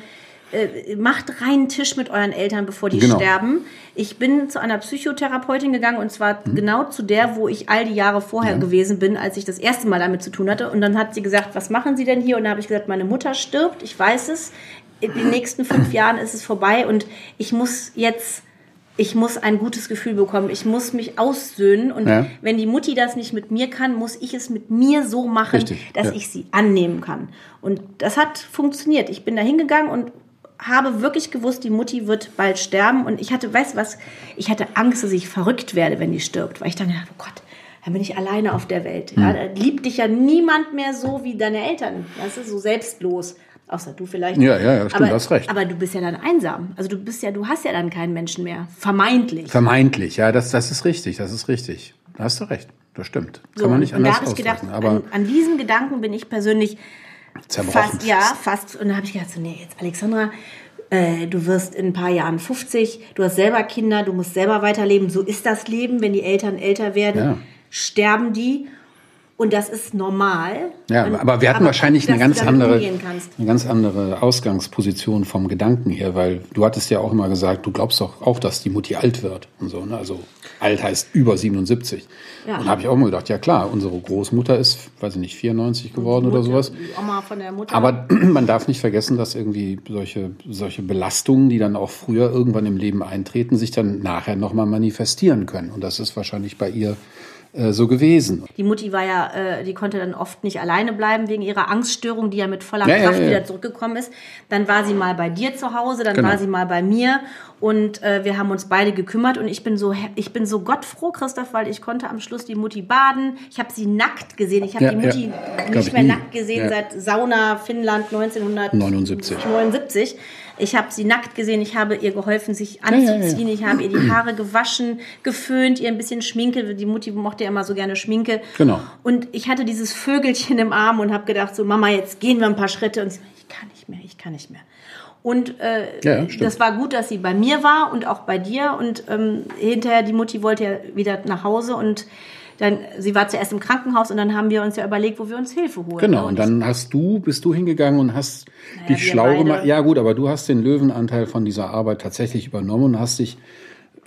äh, macht reinen Tisch mit euren Eltern, bevor die genau. sterben. Ich bin zu einer Psychotherapeutin gegangen und zwar mhm. genau zu der, wo ich all die Jahre vorher ja. gewesen bin, als ich das erste Mal damit zu tun hatte. Und dann hat sie gesagt, was machen Sie denn hier? Und dann habe ich gesagt, meine Mutter stirbt, ich weiß es. In den nächsten fünf Jahren ist es vorbei und ich muss jetzt ich muss ein gutes Gefühl bekommen, ich muss mich aussöhnen und ja. wenn die Mutti das nicht mit mir kann, muss ich es mit mir so machen, Richtig, dass ja. ich sie annehmen kann. Und das hat funktioniert. Ich bin da hingegangen und habe wirklich gewusst, die Mutti wird bald sterben und ich hatte, weißt du was, ich hatte Angst, dass ich verrückt werde, wenn die stirbt, weil ich dann dachte, oh Gott, dann bin ich alleine auf der Welt. Ja, hm. da liebt dich ja niemand mehr so wie deine Eltern. Das ist so selbstlos. Außer du vielleicht. Ja, ja, ja stimmt, aber, hast recht. Aber du bist ja dann einsam. Also du bist ja, du hast ja dann keinen Menschen mehr. Vermeintlich. Vermeintlich, ja, das, das ist richtig, das ist richtig. Da hast du recht. Das stimmt. So, Kann man nicht anders und da habe ich gedacht, aber an, an diesen Gedanken bin ich persönlich zerbrochen. Fast, ja, fast. Und da habe ich gedacht, so, nee, jetzt Alexandra, äh, du wirst in ein paar Jahren 50, du hast selber Kinder, du musst selber weiterleben. So ist das Leben, wenn die Eltern älter werden, ja. sterben die. Und das ist normal. Ja, aber wir hatten aber wahrscheinlich dass eine ganz andere, eine ganz andere Ausgangsposition vom Gedanken her, weil du hattest ja auch immer gesagt, du glaubst doch auch, dass die Mutti alt wird und so. Ne? Also alt heißt über 77. Ja. Und da habe ich auch immer gedacht, ja klar, unsere Großmutter ist, weiß ich nicht, 94 geworden oder sowas. Oma von der Mutter. Aber man darf nicht vergessen, dass irgendwie solche, solche Belastungen, die dann auch früher irgendwann im Leben eintreten, sich dann nachher nochmal manifestieren können. Und das ist wahrscheinlich bei ihr äh, so gewesen. Die Mutti war ja, äh, die konnte dann oft nicht alleine bleiben wegen ihrer Angststörung, die ja mit voller Ja, Kraft ja, ja. wieder zurückgekommen ist. Dann war sie mal bei dir zu Hause, dann Genau. war sie mal bei mir und äh, wir haben uns beide gekümmert und ich bin so ich bin so gottfroh, Christoph, weil ich konnte am Schluss die Mutti baden. Ich habe sie nackt gesehen. Ich habe Ja, die Mutti ja. Nicht ich mehr nie. nackt gesehen Ja. seit Sauna Finnland 1979. 79. Ich habe sie nackt gesehen, ich habe ihr geholfen, sich anzuziehen, ich habe ihr die Haare gewaschen, geföhnt, ihr ein bisschen Schminke. Die Mutti mochte ja immer so gerne Schminke. Genau. Und ich hatte dieses Vögelchen im Arm und habe gedacht, so Mama, jetzt gehen wir ein paar Schritte. Und sie, ich kann nicht mehr, ich kann nicht mehr. Und äh, Ja, das war gut, dass sie bei mir war und auch bei dir. Und ähm, hinterher, die Mutti wollte ja wieder nach Hause und dann, sie war zuerst im Krankenhaus und dann haben wir uns ja überlegt, wo wir uns Hilfe holen. Genau, ne? und dann hast du, bist du hingegangen und hast dich wir schlau gemacht. Ja gut, aber du hast den Löwenanteil von dieser Arbeit tatsächlich übernommen und hast dich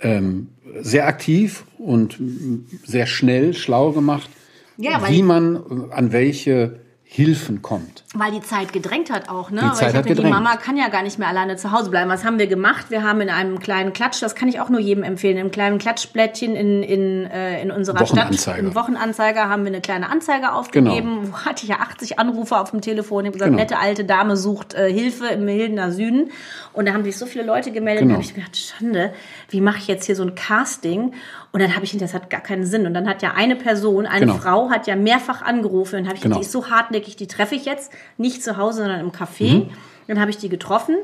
ähm, sehr aktiv und sehr schnell schlau gemacht, Ja, wie man an welche Hilfen kommt. Weil die Zeit gedrängt hat auch, ne? Die Weil Zeit ich hat dachte, die gedrängt. Mama kann ja gar nicht mehr alleine zu Hause bleiben. Was haben wir gemacht? Wir haben in einem kleinen Klatsch, das kann ich auch nur jedem empfehlen, im kleinen Klatschblättchen in, in, äh, in unserer Stadt, Wochenanzeiger. im Wochenanzeiger haben wir eine kleine Anzeige aufgegeben. Wo hatte ich ja 80 Anrufe auf dem Telefon. Ich habe gesagt, Genau. nette alte Dame sucht äh, Hilfe im Hildener Süden. Und da haben sich so viele Leute gemeldet. Genau. Da habe ich gedacht, Schande, wie mache ich jetzt hier so ein Casting? Und dann habe ich, das hat gar keinen Sinn. Und dann hat ja eine Person, eine Genau. Frau, hat ja mehrfach angerufen. Und habe ich Genau. die ist so hartnäckig, die treffe ich jetzt nicht zu Hause, sondern im Café. Mhm. Dann habe ich die getroffen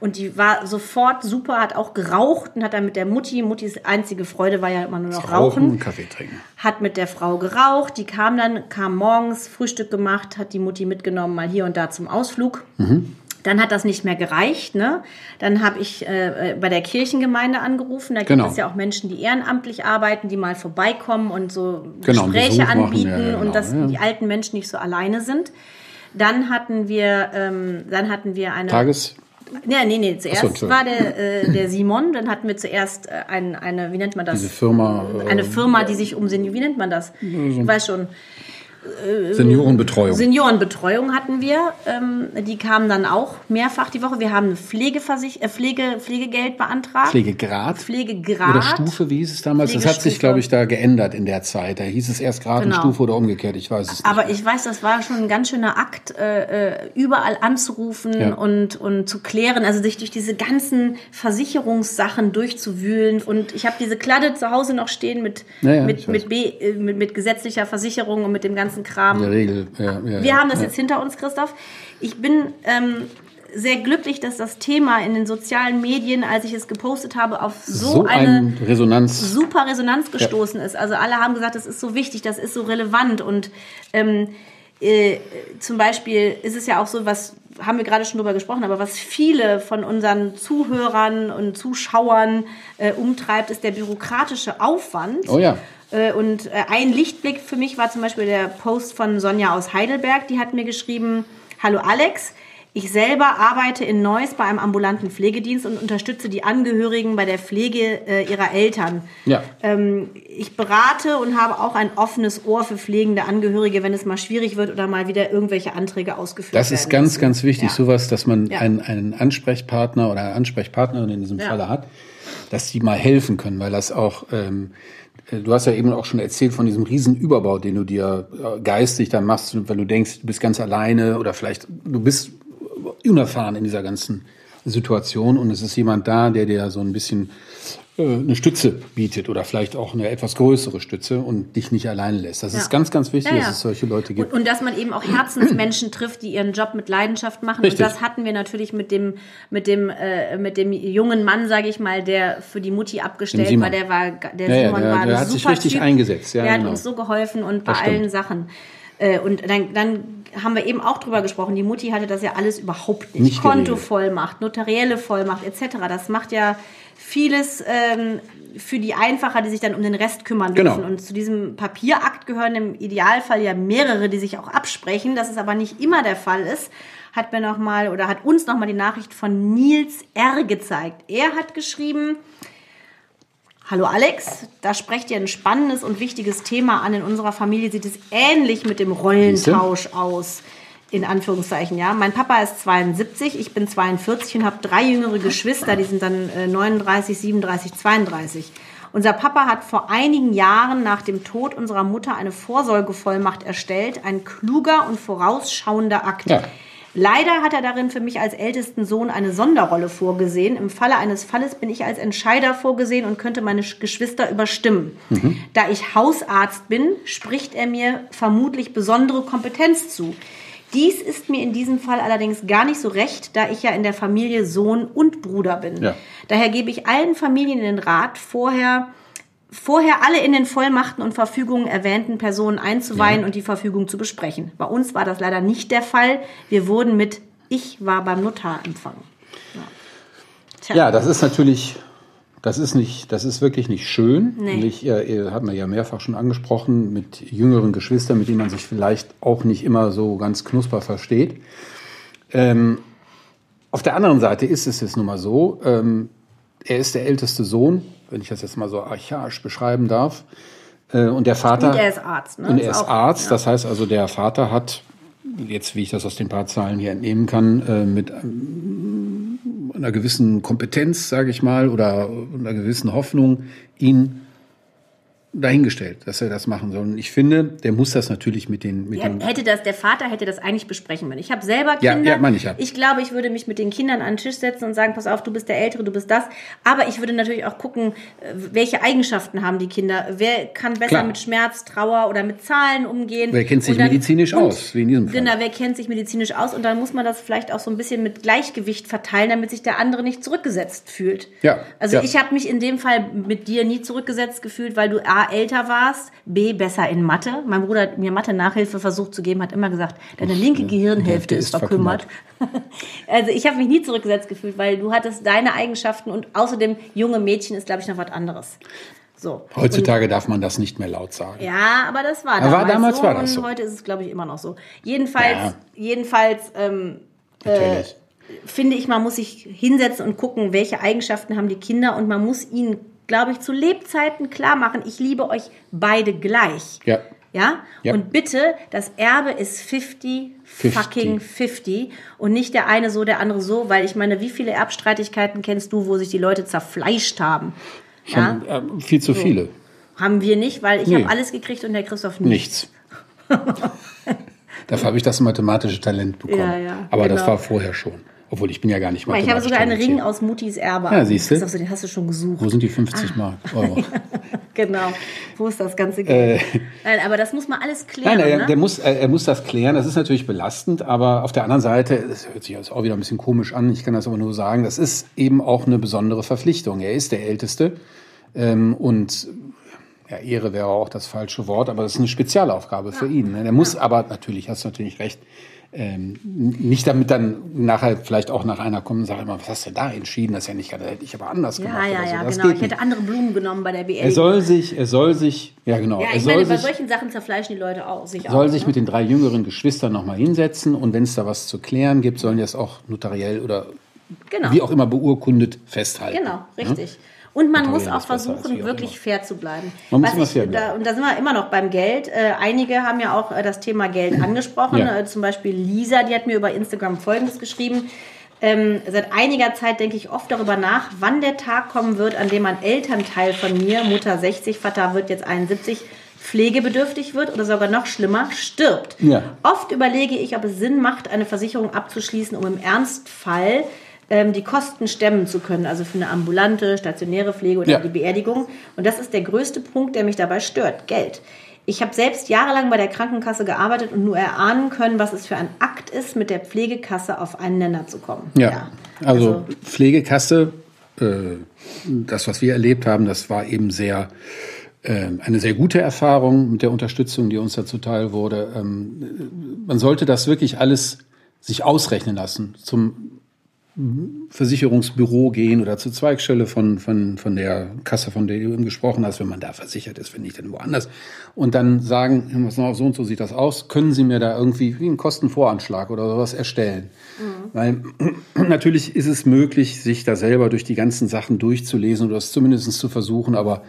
und die war sofort super, hat auch geraucht und hat dann mit der Mutti, Muttis einzige Freude war ja immer nur noch Rauchen, und Kaffee trinken. hat mit der Frau geraucht, die kam dann, kam morgens, Frühstück gemacht, hat die Mutti mitgenommen, mal hier und da zum Ausflug. Mhm. Dann hat das nicht mehr gereicht. Ne? Dann habe ich äh, äh, bei der Kirchengemeinde angerufen. Da gibt Genau. es ja auch Menschen, die ehrenamtlich arbeiten, die mal vorbeikommen und so Genau, Gespräche machen. anbieten Ja, ja, genau. und dass Ja. die alten Menschen nicht so alleine sind. Dann hatten wir, ähm, dann hatten wir eine. Tages. Ja, nee, nee, zuerst so, war der, äh, der Simon, dann hatten wir zuerst äh, ein, eine, wie nennt man das? Diese Firma äh, eine Firma, die sich um, wie nennt man das? Ich weiß schon. Seniorenbetreuung. Seniorenbetreuung hatten wir. Ähm, die kamen dann auch mehrfach die Woche. Wir haben eine Pflegeversich äh, Pflege, Pflegegeld beantragt. Pflegegrad. Pflegegrad. Oder Stufe, wie hieß es damals? Das hat sich, glaube ich, da geändert in der Zeit. Da hieß es erst Gradenstufe Genau. oder umgekehrt, ich weiß es nicht. Aber ich weiß, das war schon ein ganz schöner Akt, äh, äh, überall anzurufen Ja. und, und zu klären, also sich durch diese ganzen Versicherungssachen durchzuwühlen. Und ich habe diese Kladde zu Hause noch stehen mit, Ja, ja, mit, mit, B, äh, mit, mit gesetzlicher Versicherung und mit dem ganzen Kram. in der Regel. Ja, ja, Wir ja. haben das ja. jetzt hinter uns, Christoph. Ich bin ähm, sehr glücklich, dass das Thema in den sozialen Medien, als ich es gepostet habe, auf so, so eine ein Resonanz. super Resonanz gestoßen ist. Also alle haben gesagt, das ist so wichtig, das ist so relevant und ähm, äh, zum Beispiel ist es ja auch so, was haben wir gerade schon drüber gesprochen, aber was viele von unseren Zuhörern und Zuschauern äh, umtreibt, ist der bürokratische Aufwand. Oh ja. Äh, Und äh, ein Lichtblick für mich war zum Beispiel der Post von Sonja aus Heidelberg. Die hat mir geschrieben, hallo Alex, ich selber arbeite in Neuss bei einem ambulanten Pflegedienst und unterstütze die Angehörigen bei der Pflege äh, ihrer Eltern. Ja. Ähm, ich berate und habe auch ein offenes Ohr für pflegende Angehörige, wenn es mal schwierig wird oder mal wieder irgendwelche Anträge ausgeführt Das werden. ist ganz, müssen. ganz wichtig, Ja. sowas, dass man Ja. einen, einen Ansprechpartner oder eine Ansprechpartnerin in diesem Ja. Falle hat, dass die mal helfen können, weil das auch, ähm, äh, du hast ja eben auch schon erzählt von diesem riesen Überbau, den du dir äh, geistig dann machst, wenn du denkst, du bist ganz alleine oder vielleicht du bist unerfahren in dieser ganzen Situation und es ist jemand da, der dir so ein bisschen äh, eine Stütze bietet oder vielleicht auch eine etwas größere Stütze und dich nicht allein lässt. Das Ja. ist ganz, ganz wichtig, Ja, ja. dass es solche Leute gibt. Und, und dass man eben auch Herzensmenschen trifft, die ihren Job mit Leidenschaft machen. Richtig. Und das hatten wir natürlich mit dem, mit dem, äh, mit dem jungen Mann, sage ich mal, der für die Mutti abgestellt war. Der war, der Simon der- war der hat sich super richtig typ. eingesetzt. Ja, der genau. hat uns so geholfen und bei Das stimmt. allen Sachen. Äh, und dann, dann haben wir eben auch drüber gesprochen. Die Mutti hatte das ja alles überhaupt nicht. Nicht. Kontovollmacht, notarielle Vollmacht etc. Das macht ja vieles ähm, für die Einfacher, die sich dann um den Rest kümmern Genau. dürfen. Und zu diesem Papierakt gehören im Idealfall ja mehrere, die sich auch absprechen. Dass es aber nicht immer der Fall ist, hat mir noch mal oder hat uns noch mal die Nachricht von Nils R. gezeigt. Er hat geschrieben, Hallo Alex, da sprecht ihr ein spannendes und wichtiges Thema an. In unserer Familie sieht es ähnlich mit dem Rollentausch aus. In Anführungszeichen, ja. Mein Papa ist 72, ich bin 42 und habe drei jüngere Geschwister, die sind dann äh, 39, 37, 32. Unser Papa hat vor einigen Jahren nach dem Tod unserer Mutter eine Vorsorgevollmacht erstellt. Ein kluger und vorausschauender Akt. Ja. Leider hat er darin für mich als ältesten Sohn eine Sonderrolle vorgesehen. Im Falle eines Falles bin ich als Entscheider vorgesehen und könnte meine Sch- Geschwister überstimmen. Da ich Hausarzt bin, spricht er mir vermutlich besondere Kompetenz zu. Dies ist mir in diesem Fall allerdings gar nicht so recht, da ich ja in der Familie Sohn und Bruder bin. Ja. Daher gebe ich allen Familien den Rat, vorher vorher alle in den Vollmachten und Verfügungen erwähnten Personen einzuweihen und die Verfügung zu besprechen. Bei uns war das leider nicht der Fall. Wir wurden mit Ich war beim Notar empfangen. Ja. Ja, das ist natürlich, das ist nicht, das ist wirklich nicht schön. Nee. Und ich, äh, hat man ja mehrfach schon angesprochen, mit jüngeren Geschwistern, mit denen man sich vielleicht auch nicht immer so ganz knusper versteht. Ähm, auf der anderen Seite ist es jetzt nun mal so, ähm, er ist der älteste Sohn, wenn ich das jetzt mal so archaisch beschreiben darf. Äh, und der Vater. Und er ist Arzt, ne? Und Ist er ist auch- Arzt, ja. das heißt also, der Vater hat, jetzt wie ich das aus den paar Zahlen hier entnehmen kann, äh, mit einer gewissen Kompetenz, sage ich mal, oder einer gewissen Hoffnung, ihn dahingestellt, dass er das machen soll. Und ich finde, der muss das natürlich mit den, mit Ja, den hätte das, der Vater hätte das eigentlich besprechen müssen. Ich habe selber Ja, Kinder. ja, meine ich ja. glaube, ich würde mich mit den Kindern an den Tisch setzen und sagen, pass auf, du bist der Ältere, du bist das. Aber ich würde natürlich auch gucken, äh, welche Eigenschaften haben die Kinder. Wer kann besser Klar. mit Schmerz, Trauer oder mit Zahlen umgehen? Wer kennt sich dann- medizinisch und- aus, wie in diesem Fall. Genau, wer kennt sich medizinisch aus? Und dann muss man das vielleicht auch so ein bisschen mit Gleichgewicht verteilen, damit sich der andere nicht zurückgesetzt fühlt. Ja, Also ja. ich habe mich in dem Fall mit dir nie zurückgesetzt gefühlt, weil du A, älter warst, B, besser in Mathe. Mein Bruder hat mir Mathe-Nachhilfe versucht zu geben, hat immer gesagt, deine linke Gehirnhälfte Hälfte ist ist verkümmert. also ich habe mich nie zurückgesetzt gefühlt, weil du hattest deine Eigenschaften und außerdem junge Mädchen ist, glaube ich, noch was anderes. So. Heutzutage darf man das nicht mehr laut sagen. Ja, aber das war damals, damals so war das und so. heute ist es, glaube ich, immer noch so. Jedenfalls, Ja. jedenfalls ähm, Natürlich. finde ich, man muss sich hinsetzen und gucken, welche Eigenschaften haben die Kinder und man muss ihnen, glaube ich, zu Lebzeiten klar machen, ich liebe euch beide gleich. Ja. Ja? Ja. Und bitte, das Erbe ist 50, 50. fucking 50 und nicht der eine so, der andere so, weil ich meine, wie viele Erbstreitigkeiten kennst du, wo sich die Leute zerfleischt haben? Ja? Schon, äh, viel zu viele. Haben wir nicht, weil ich Nee. habe alles gekriegt und der Christoph nicht. Nichts. Dafür habe ich das mathematische Talent bekommen. Ja, ja, Aber das genau. war vorher schon. Obwohl ich bin ja gar nicht mal, Ich habe sogar einen. Ring aus Mutis Erbe. Ja, siehst du. Den hast du schon gesucht. Wo sind die 50 Ah. Mark Euro? Genau. Wo ist das ganze Geld? Nein, aber das muss man alles klären. Äh. Nein, er, ne? der muss, er, er muss das klären. Das ist natürlich belastend, aber auf der anderen Seite, das hört sich jetzt auch wieder ein bisschen komisch an, ich kann das aber nur sagen, das ist eben auch eine besondere Verpflichtung. Er ist der Älteste ähm, und ja, Ehre wäre auch das falsche Wort, aber das ist eine Spezialaufgabe für ihn. Ne? Der muss aber, natürlich, hast du natürlich recht, ähm, nicht damit dann nachher vielleicht auch nach einer kommen und sagen, was hast du denn da entschieden? Das ist ja nicht, das hätte ich aber anders ja, gemacht. ja, so. ja, das genau. Ich hätte andere Blumen genommen bei der Er Beerdigung. soll sich, er soll sich, ja genau, ja, er ich soll meine, bei solchen Sachen zerfleischen die Leute auch, sich soll auch. sich ne? mit den drei jüngeren Geschwistern nochmal hinsetzen und wenn es da was zu klären gibt, sollen die das auch notariell oder Genau. wie auch immer beurkundet festhalten. Genau, richtig. Und man muss auch versuchen, wirklich fair zu bleiben. Man muss immer fair da, bleiben. und da sind wir immer noch beim Geld. Äh, einige haben ja auch äh, das Thema Geld angesprochen. Ja. Äh, zum Beispiel Lisa, die hat mir über Instagram Folgendes geschrieben. Ähm, seit einiger Zeit denke ich oft darüber nach, wann der Tag kommen wird, an dem ein Elternteil von mir, Mutter 60, Vater wird jetzt 71, pflegebedürftig wird oder sogar noch schlimmer, stirbt. Ja. Oft überlege ich, ob es Sinn macht, eine Versicherung abzuschließen, um im Ernstfall ähm, die Kosten stemmen zu können, also für eine ambulante, stationäre Pflege oder Ja. die Beerdigung. Und das ist der größte Punkt, der mich dabei stört, Geld. Ich habe selbst jahrelang bei der Krankenkasse gearbeitet und nur erahnen können, was es für ein Akt ist, mit der Pflegekasse auf einen Nenner zu kommen. Ja, also, Pflegekasse, äh, das, was wir erlebt haben, das war eben sehr ähm, eine sehr gute Erfahrung mit der Unterstützung, die uns da zuteil wurde. Ähm, man sollte das wirklich alles sich ausrechnen lassen, zum Versicherungsbüro gehen oder zur Zweigstelle von, von, von der Kasse, von der du eben gesprochen hast, wenn man da versichert ist, wenn nicht, dann woanders. Und dann sagen, so und so sieht das aus, können Sie mir da irgendwie wie einen Kostenvoranschlag oder sowas erstellen? Mhm. Weil natürlich ist es möglich, sich da selber durch die ganzen Sachen durchzulesen oder es zumindest zu versuchen, aber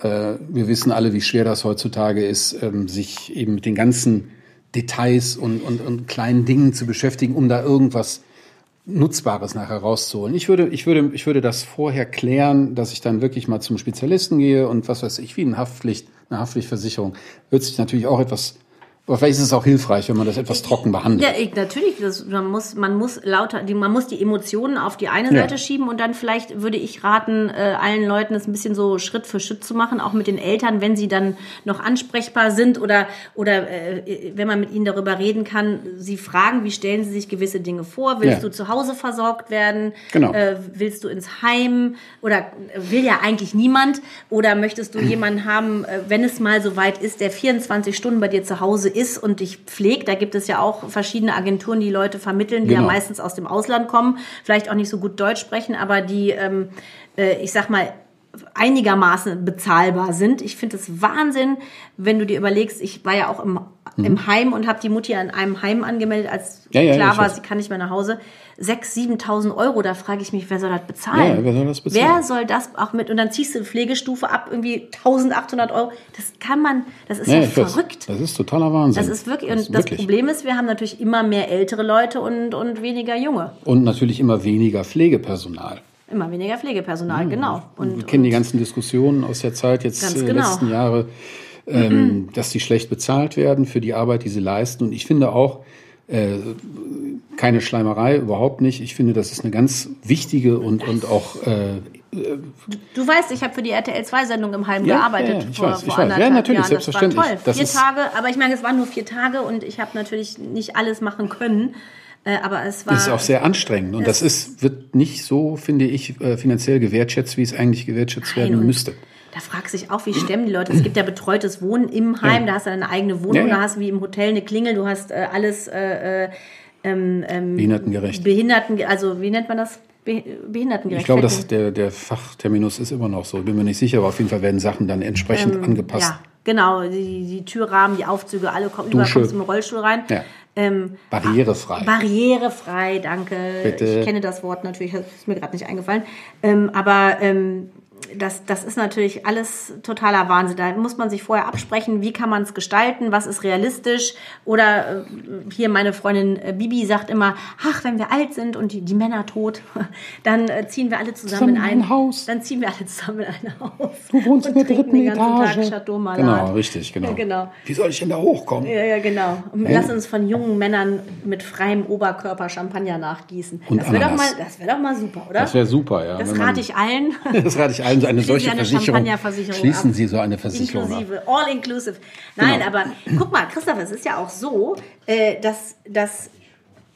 äh, wir wissen alle, wie schwer das heutzutage ist, ähm, sich eben mit den ganzen Details und, und, und kleinen Dingen zu beschäftigen, um da irgendwas Nutzbares nachher rauszuholen. Ich würde, ich würde, ich würde das vorher klären, dass ich dann wirklich mal zum Spezialisten gehe und was weiß ich, wie eine Haftpflicht, eine Haftpflichtversicherung, wird sich natürlich auch etwas aber vielleicht ist es auch hilfreich, wenn man das etwas trocken behandelt. Ja, ich, natürlich. Das, man, muss, man, muss lauter, die, man muss die Emotionen auf die eine Seite ja. schieben und dann vielleicht würde ich raten, äh, allen Leuten das ein bisschen so Schritt für Schritt zu machen, auch mit den Eltern, wenn sie dann noch ansprechbar sind oder, oder äh, wenn man mit ihnen darüber reden kann, sie fragen, wie stellen sie sich gewisse Dinge vor? Willst ja. du zu Hause versorgt werden? Genau. Äh, willst du ins Heim? Oder will ja eigentlich niemand? Oder möchtest du jemanden haben, äh, wenn es mal so weit ist, der 24 Stunden bei dir zu Hause ist und dich pflegt. Da gibt es ja auch verschiedene Agenturen, die Leute vermitteln, die genau. ja meistens aus dem Ausland kommen, vielleicht auch nicht so gut Deutsch sprechen, aber die, ähm, äh, ich sag mal, einigermaßen bezahlbar sind. Ich finde es Wahnsinn, wenn du dir überlegst, ich war ja auch im, mhm. im Heim und habe die Mutti an einem Heim angemeldet, als ja, ja, klar war, sie kann nicht mehr nach Hause. 6.000, 7.000 Euro, da frage ich mich, wer soll das bezahlen? Ja, wer soll das bezahlen? Wer soll das auch mit, und dann ziehst du Pflegestufe ab, irgendwie 1.800 Euro. Das kann man, das ist ja, verrückt. Das ist totaler Wahnsinn. Das ist wirklich, das und das wirklich. Problem ist, wir haben natürlich immer mehr ältere Leute und, und weniger junge. Und natürlich immer weniger Pflegepersonal. Immer weniger Pflegepersonal, ja, genau. Und, wir kennen die ganzen Diskussionen aus der Zeit jetzt äh, genau. letzten Jahre, ähm, mhm. dass sie schlecht bezahlt werden für die Arbeit, die sie leisten. Und ich finde auch, äh, keine Schleimerei, überhaupt nicht. Ich finde, das ist eine ganz wichtige und, und auch. Äh, du weißt, ich habe für die RTL-2-Sendung im Heim ja, gearbeitet. Ja, ich vor, weiß, ich weiß. Ja, natürlich, Jahren. selbstverständlich. Das war toll. Das vier Tage, aber ich meine, es waren nur vier Tage und ich habe natürlich nicht alles machen können. Äh, aber es war. Das ist auch sehr anstrengend und das ist, wird nicht so, finde ich, äh, finanziell gewertschätzt, wie es eigentlich gewertschätzt Nein, werden müsste. Da fragst du dich auch, wie stemmen die Leute? Es gibt ja betreutes Wohnen im Heim, ja. da hast du eine eigene Wohnung, ja, ja. da hast du wie im Hotel eine Klingel, du hast äh, alles äh, äh ähm, ähm, behindertengerecht. Behinderten, also wie nennt man das? behindertengerecht. Ich glaube, dass der, der Fachterminus ist immer noch so. Bin mir nicht sicher, aber auf jeden Fall werden Sachen dann entsprechend ähm, angepasst. Ja, genau. Die, die Türrahmen, die Aufzüge, alle kommen, überall kommst du im Rollstuhl rein. Ja. Ähm, barrierefrei. Barrierefrei, danke. Bitte. Ich kenne das Wort natürlich, ist mir gerade nicht eingefallen. Ähm, aber ähm, das, das ist natürlich alles totaler Wahnsinn. Da muss man sich vorher absprechen, wie kann man es gestalten, was ist realistisch. Oder äh, hier meine Freundin äh, Bibi sagt immer, ach, wenn wir alt sind und die, die Männer tot, dann äh, ziehen wir alle zusammen, zusammen in ein, Haus. Dann ziehen wir alle zusammen in ein Haus. Du wohnst in der dritten Etage. Genau, richtig, genau. Ja, genau. Wie soll ich denn da hochkommen? Ja, ja, genau. Und ja. lass uns von jungen Männern mit freiem Oberkörper Champagner nachgießen. Und das wäre doch, mal, wär doch mal super, oder? Das wäre super, ja. Das rate ich allen. das rate ich allen so eine solche eine Versicherung. Schließen Sie so eine Versicherung Inklusive, ab. all inclusive. Nein, genau. aber guck mal, Christoph, es ist ja auch so, äh, dass, dass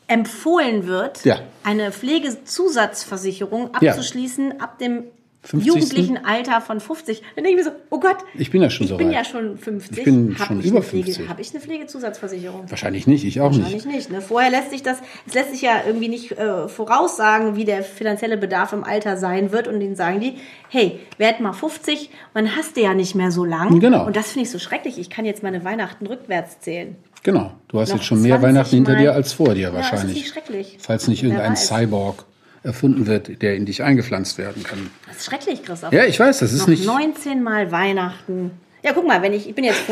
empfohlen wird, ja. eine Pflegezusatzversicherung abzuschließen ja. ab dem 50. jugendlichen Alter von 50. Dann denke ich mir so, oh Gott, ich bin ja schon ich so bin weit. ja schon 50. Ich bin hab schon ich über 50. Habe ich eine Pflegezusatzversicherung? Wahrscheinlich nicht, ich auch Wahrscheinlich nicht. nicht ne? Vorher lässt sich das, es lässt sich ja irgendwie nicht äh, voraussagen, wie der finanzielle Bedarf im Alter sein wird und denen sagen die, hey, werd mal 50, man hast du ja nicht mehr so lang. Genau. Und das finde ich so schrecklich. Ich kann jetzt meine Weihnachten rückwärts zählen. Genau. Du hast Noch jetzt schon mehr Weihnachten hinter dir als vor dir wahrscheinlich. Ja, das ist schrecklich. Falls nicht irgendein Cyborg erfunden wird, der in dich eingepflanzt werden kann. Das ist schrecklich, Christoph. Ja, ich weiß, das ist Noch nicht. 19 Mal Weihnachten. Ja, guck mal, wenn ich, ich bin jetzt,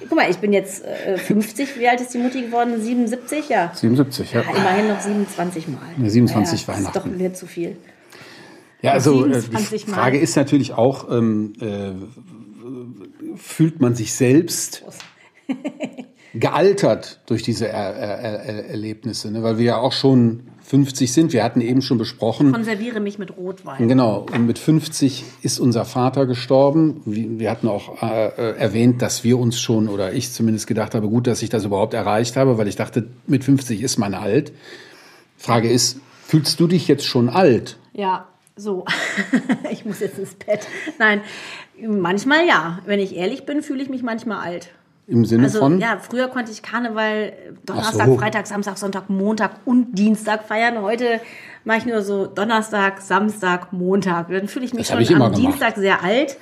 guck mal, ich bin jetzt äh, 50. Wie alt ist die Mutti geworden? 77, ja. 77, ja. ja immerhin noch 27 Mal. Ja, 27 ja, Weihnachten. Das ist doch mir zu viel. Ja, also äh, die Frage ist natürlich auch, ähm, äh, fühlt man sich selbst gealtert durch diese er er er Erlebnisse, ne? weil wir ja auch schon 50 sind. Wir hatten eben schon besprochen. Konserviere mich mit Rotwein. Genau. Und mit 50 ist unser Vater gestorben. Wir hatten auch äh, äh, erwähnt, dass wir uns schon, oder ich zumindest gedacht habe, gut, dass ich das überhaupt erreicht habe, weil ich dachte, mit 50 ist man alt. Frage ist, fühlst du dich jetzt schon alt? Ja. So, ich muss jetzt ins Bett. Nein, manchmal ja. Wenn ich ehrlich bin, fühle ich mich manchmal alt. Im Sinne Also von? ja, früher konnte ich Karneval Donnerstag, so. Freitag, Samstag, Sonntag, Montag und Dienstag feiern. Heute mache ich nur so Donnerstag, Samstag, Montag. Dann fühle ich mich Das schon am gemacht. Dienstag sehr alt.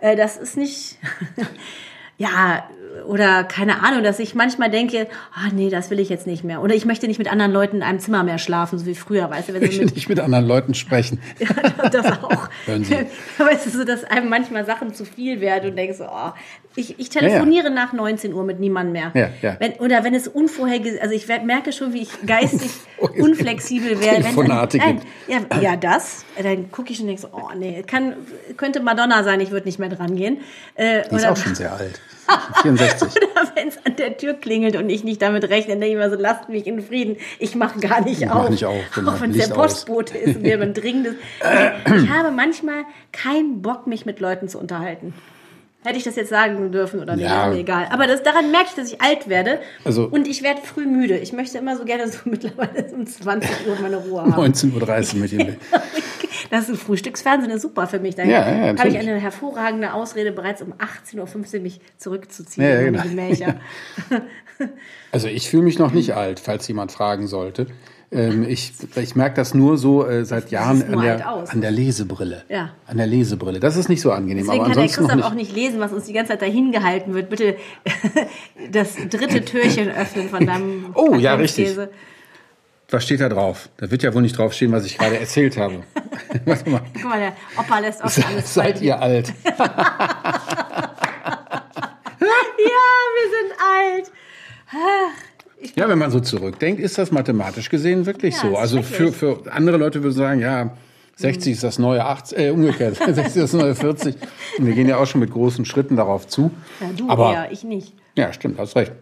Äh, Das ist nicht, ja, oder keine Ahnung, dass ich manchmal denke, ah nee, das will ich jetzt nicht mehr. Oder ich möchte nicht mit anderen Leuten in einem Zimmer mehr schlafen, so wie früher, weißt du, wenn Ich mit nicht mit anderen Leuten sprechen. ja, das auch. Hören Sie. Weißt du, so, dass einem manchmal Sachen zu viel werden und denkst so, oh, ich, ich telefoniere nach 19 Uhr mit niemandem mehr. Ja, ja. Wenn, oder wenn es unvorhergesehen, also ich merke schon, wie ich geistig unflexibel werde. Wenn es Telefonate dann- nein, ja, ja, das. Dann gucke ich und denke so, oh nee, kann, könnte Madonna sein, ich würde nicht mehr dran gehen. Äh, Die ist oder, auch schon sehr alt. 64. oder wenn es an der Tür klingelt und ich nicht damit rechne, dann denke ich immer so, lasst mich in Frieden. Ich mache gar nicht Ich auf. mach nicht auf, genau. Auch wenn es der. Postbote ist und wir ein dringendes. ich habe manchmal keinen Bock, mich mit Leuten zu unterhalten. Hätte ich das jetzt sagen dürfen oder nicht, Ja. ist mir egal. Aber das, daran merke ich, dass ich alt werde. Also- und ich werde früh müde. Ich möchte immer so gerne so mittlerweile um 20 Uhr meine Ruhe haben. 19.30 Uhr mit ihm. Das ist Frühstücksfernsehen ist super für mich. Dann Ja, ja, habe ich eine hervorragende Ausrede, bereits um 18.15 Uhr mich zurückzuziehen Ja, ja, genau. Also ich fühle mich noch nicht alt, falls jemand fragen sollte. Ähm, ich ich merke das nur so äh, seit Jahren an der, aus. an der Lesebrille. Ja. An der Lesebrille. Das ist nicht so angenehm, Deswegen aber kann der ansonsten Christoph auch nicht lesen, was uns die ganze Zeit dahin gehalten wird. Bitte das dritte Türchen öffnen von deinem Oh, ja, richtig. Was steht da drauf? Da wird ja wohl nicht draufstehen, was ich gerade erzählt habe. Warte mal. Guck mal, der Opa lässt auch alles Seid ihr alt? Ja, wir sind alt. Ja, wenn man so zurückdenkt, ist das mathematisch gesehen wirklich Ja, so. Also für, für andere Leute würden sagen, ja, 60 ist das neue 80, äh, umgekehrt, 60 ist das neue 40. Und wir gehen ja auch schon mit großen Schritten darauf zu. Ja, du Aber, eher, ich nicht. ja, stimmt, hast recht.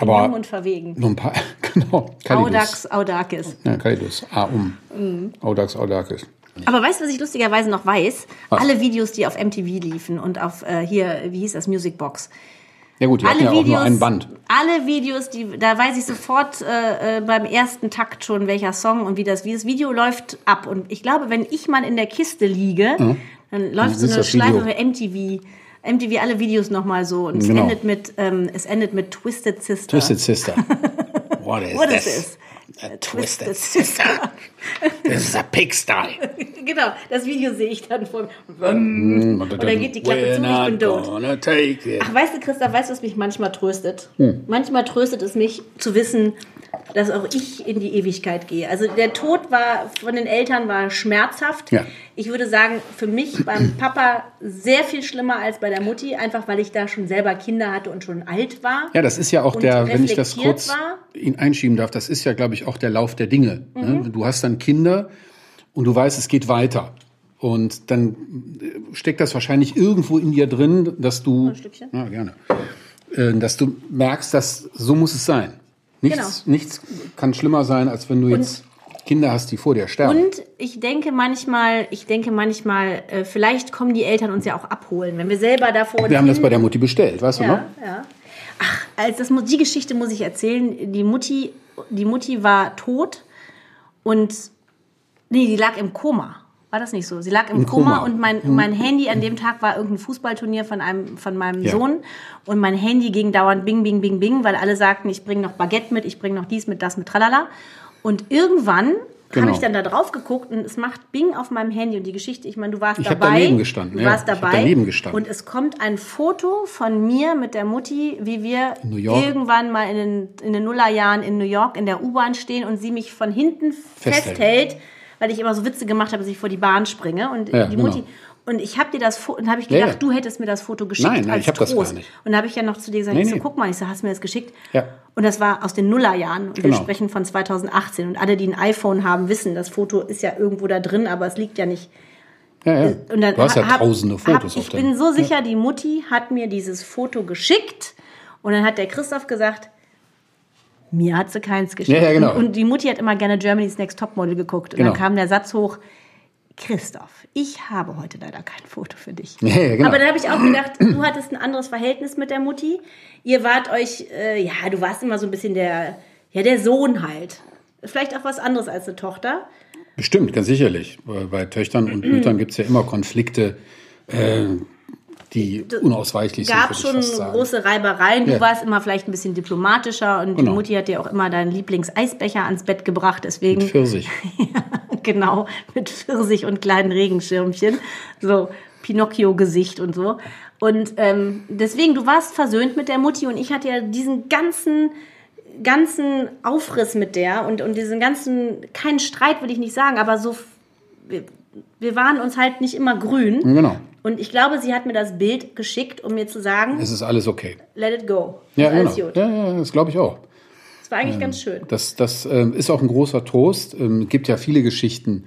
Jung Aber und verwegen. nur ein paar, genau. Kalidus. Audax, Audakis. Ja, Kalidus. A um. Mhm. Audax, Audakis. Aber weißt du, was ich lustigerweise noch weiß? Was? Alle Videos, die auf MTV liefen und auf äh, hier, wie hieß das, Music Box. Ja gut, die alle ja auch Videos, nur ein Band. alle Videos, die, da weiß ich sofort äh, äh, beim ersten Takt schon, welcher Song und wie das, wie das Video läuft ab. Und ich glaube, wenn ich mal in der Kiste liege, dann läuft so eine. Schleife für MTV. MTV alle Videos nochmal so und es Genau. endet mit ähm, es endet mit Twisted Sister. Twisted Sister. What is What is this? A Twisted twisted Sister. This is a pigsty. genau, das Video sehe ich dann vor. Und Und dann geht die Klappe zu, ich bin tot. Ach, weißt du, Christa, weißt du, was mich manchmal tröstet? Hm. Manchmal tröstet es mich zu wissen, dass auch ich in die Ewigkeit gehe. Also der Tod war von den Eltern war schmerzhaft. Ja. Ich würde sagen, für mich beim Papa sehr viel schlimmer als bei der Mutti, einfach weil ich da schon selber Kinder hatte und schon alt war. Ja, das ist ja auch der, wenn ich das kurz war. ihn einschieben darf, das ist ja, glaube ich, auch der Lauf der Dinge. Mhm. Ne? Du hast dann Kinder und du weißt, es geht weiter. Und dann äh, steckt das wahrscheinlich irgendwo in dir drin, dass du, Stückchen? ja, gerne, Äh, dass du merkst, dass so muss es sein. Nichts, Genau. nichts kann schlimmer sein, als wenn du jetzt Kinder hast, die vor dir sterben. Und ich denke manchmal, ich denke manchmal, äh, vielleicht kommen die Eltern uns ja auch abholen, wenn wir selber davor Wir haben das bei der Mutti bestellt, weißt du noch? Ja, ja. Ach, als das, die Geschichte muss ich erzählen. Die Mutti, die Mutti war tot und nee, die lag im Koma. War das nicht so? Sie lag im, Im Koma, Koma. und mein, mein Handy an dem Tag war irgendein Fußballturnier von einem von meinem Ja. Sohn und mein Handy ging dauernd bing bing bing bing, weil alle sagten, ich bringe noch Baguette mit, ich bringe noch dies mit, das mit, tralala. Und irgendwann Genau. habe ich dann da drauf geguckt und es macht Bing auf meinem Handy und die Geschichte, ich meine, du warst Ich dabei. daneben gestanden, Du ja. warst dabei. daneben gestanden. Und es kommt ein Foto von mir mit der Mutti, wie wir irgendwann mal in den, in den Nullerjahren in New York in der U-Bahn stehen und sie mich von hinten Festhält. festhält, weil ich immer so Witze gemacht habe, dass ich vor die Bahn springe. Und Ja, die Mutti. genau. Und ich habe dir das Foto, und habe ich Ja, gedacht, ja. du hättest mir das Foto geschickt Nein, nein, als ich hab das gar nicht. Und da habe ich ja noch zu dir gesagt, Nee, ich so, nee. guck mal, ich so, hast du mir das geschickt? Ja. Und das war aus den Nullerjahren. Und wir Genau. sprechen von 2018. Und alle, die ein iPhone haben, wissen, das Foto ist ja irgendwo da drin, aber es liegt ja nicht Ja, ja. und dann du hast ja hab- tausende Fotos hab, Ich bin so sicher, die Mutti hat mir dieses Foto geschickt und dann hat der Christoph gesagt, mir hat sie keins geschickt. Ja, ja, genau. und, und die Mutti hat immer gerne Germany's Next Topmodel geguckt. Und Genau. dann kam der Satz hoch, Christoph, ich habe heute leider kein Foto für dich. Ja, ja, genau. Aber dann habe ich auch gedacht, du hattest ein anderes Verhältnis mit der Mutti. Ihr wart euch, äh, ja, du warst immer so ein bisschen der, ja, der Sohn halt. Vielleicht auch was anderes als eine Tochter. Bestimmt, ganz sicherlich. Bei Töchtern und Müttern gibt es ja immer Konflikte, äh, die unausweichlich gab sind. Gab schon große Reibereien. Du ja. warst immer vielleicht ein bisschen diplomatischer und genau. die Mutti hat dir auch immer deinen Lieblingseisbecher ans Bett gebracht. Deswegen mit Pfirsich. genau, mit Pfirsich und kleinen Regenschirmchen. So Pinocchio-Gesicht und so. Und ähm, deswegen, du warst versöhnt mit der Mutti und ich hatte ja diesen ganzen ganzen Aufriss mit der und, und diesen ganzen, keinen Streit will ich nicht sagen, aber so, wir, waren uns halt nicht immer grün. Genau. Und ich glaube, sie hat mir das Bild geschickt, um mir zu sagen, es ist alles okay. Let it go. Ja, genau. Ja, ja, das glaube ich auch. Das war eigentlich ähm, ganz schön. Das, das ähm, ist auch ein großer Trost. Es ähm, gibt ja viele Geschichten,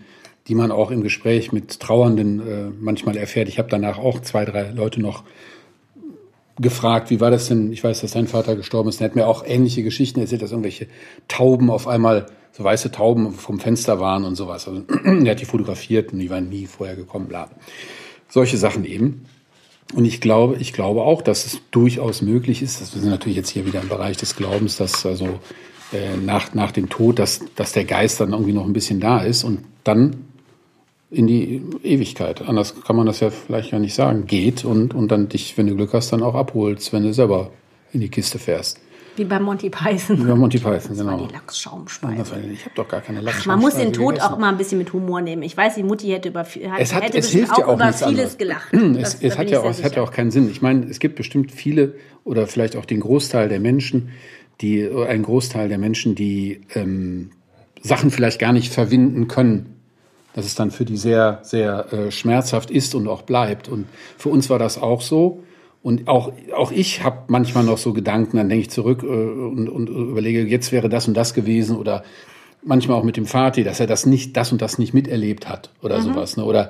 die man auch im Gespräch mit Trauernden äh, manchmal erfährt. Ich habe danach auch zwei, drei Leute noch gefragt, wie war das denn? Ich weiß, dass sein Vater gestorben ist. Er hat mir auch ähnliche Geschichten erzählt, dass irgendwelche Tauben auf einmal, so weiße Tauben vom Fenster waren und sowas. Also, er hat die fotografiert und die waren nie vorher gekommen, bla. Solche Sachen eben. Und ich glaube, ich glaube auch, dass es durchaus möglich ist, das sind natürlich jetzt hier wieder im Bereich des Glaubens, dass also äh, nach, nach dem Tod, dass, dass der Geist dann irgendwie noch ein bisschen da ist und dann in die Ewigkeit. Anders kann man das ja vielleicht ja nicht sagen. Geht und, und dann dich, wenn du Glück hast, dann auch abholst, wenn du selber in die Kiste fährst. Wie bei Monty Python. Wie bei Monty Python, genau. Das war die Lachsschaumspeise. Ich habe doch gar keine Lachsschaumspeise. Man muss den Tod gegessen. auch immer ein bisschen mit Humor nehmen. Ich weiß, die Mutti hätte über, hat, es hat, hätte es hilft auch, ja auch über vieles anderes. gelacht. Es, das, es, hat ja auch, es hat auch keinen Sinn. Ich meine, es gibt bestimmt viele oder vielleicht auch den Großteil der Menschen, die, ein Großteil der Menschen, die ähm, Sachen vielleicht gar nicht verwinden können dass es dann für die sehr, sehr äh, schmerzhaft ist und auch bleibt. Und für uns war das auch so. Und auch, auch ich habe manchmal noch so Gedanken, dann denke ich zurück äh, und, und überlege, jetzt wäre das und das gewesen oder manchmal auch mit dem Vati, dass er das nicht, das und das nicht miterlebt hat oder mhm. sowas. Ne? Oder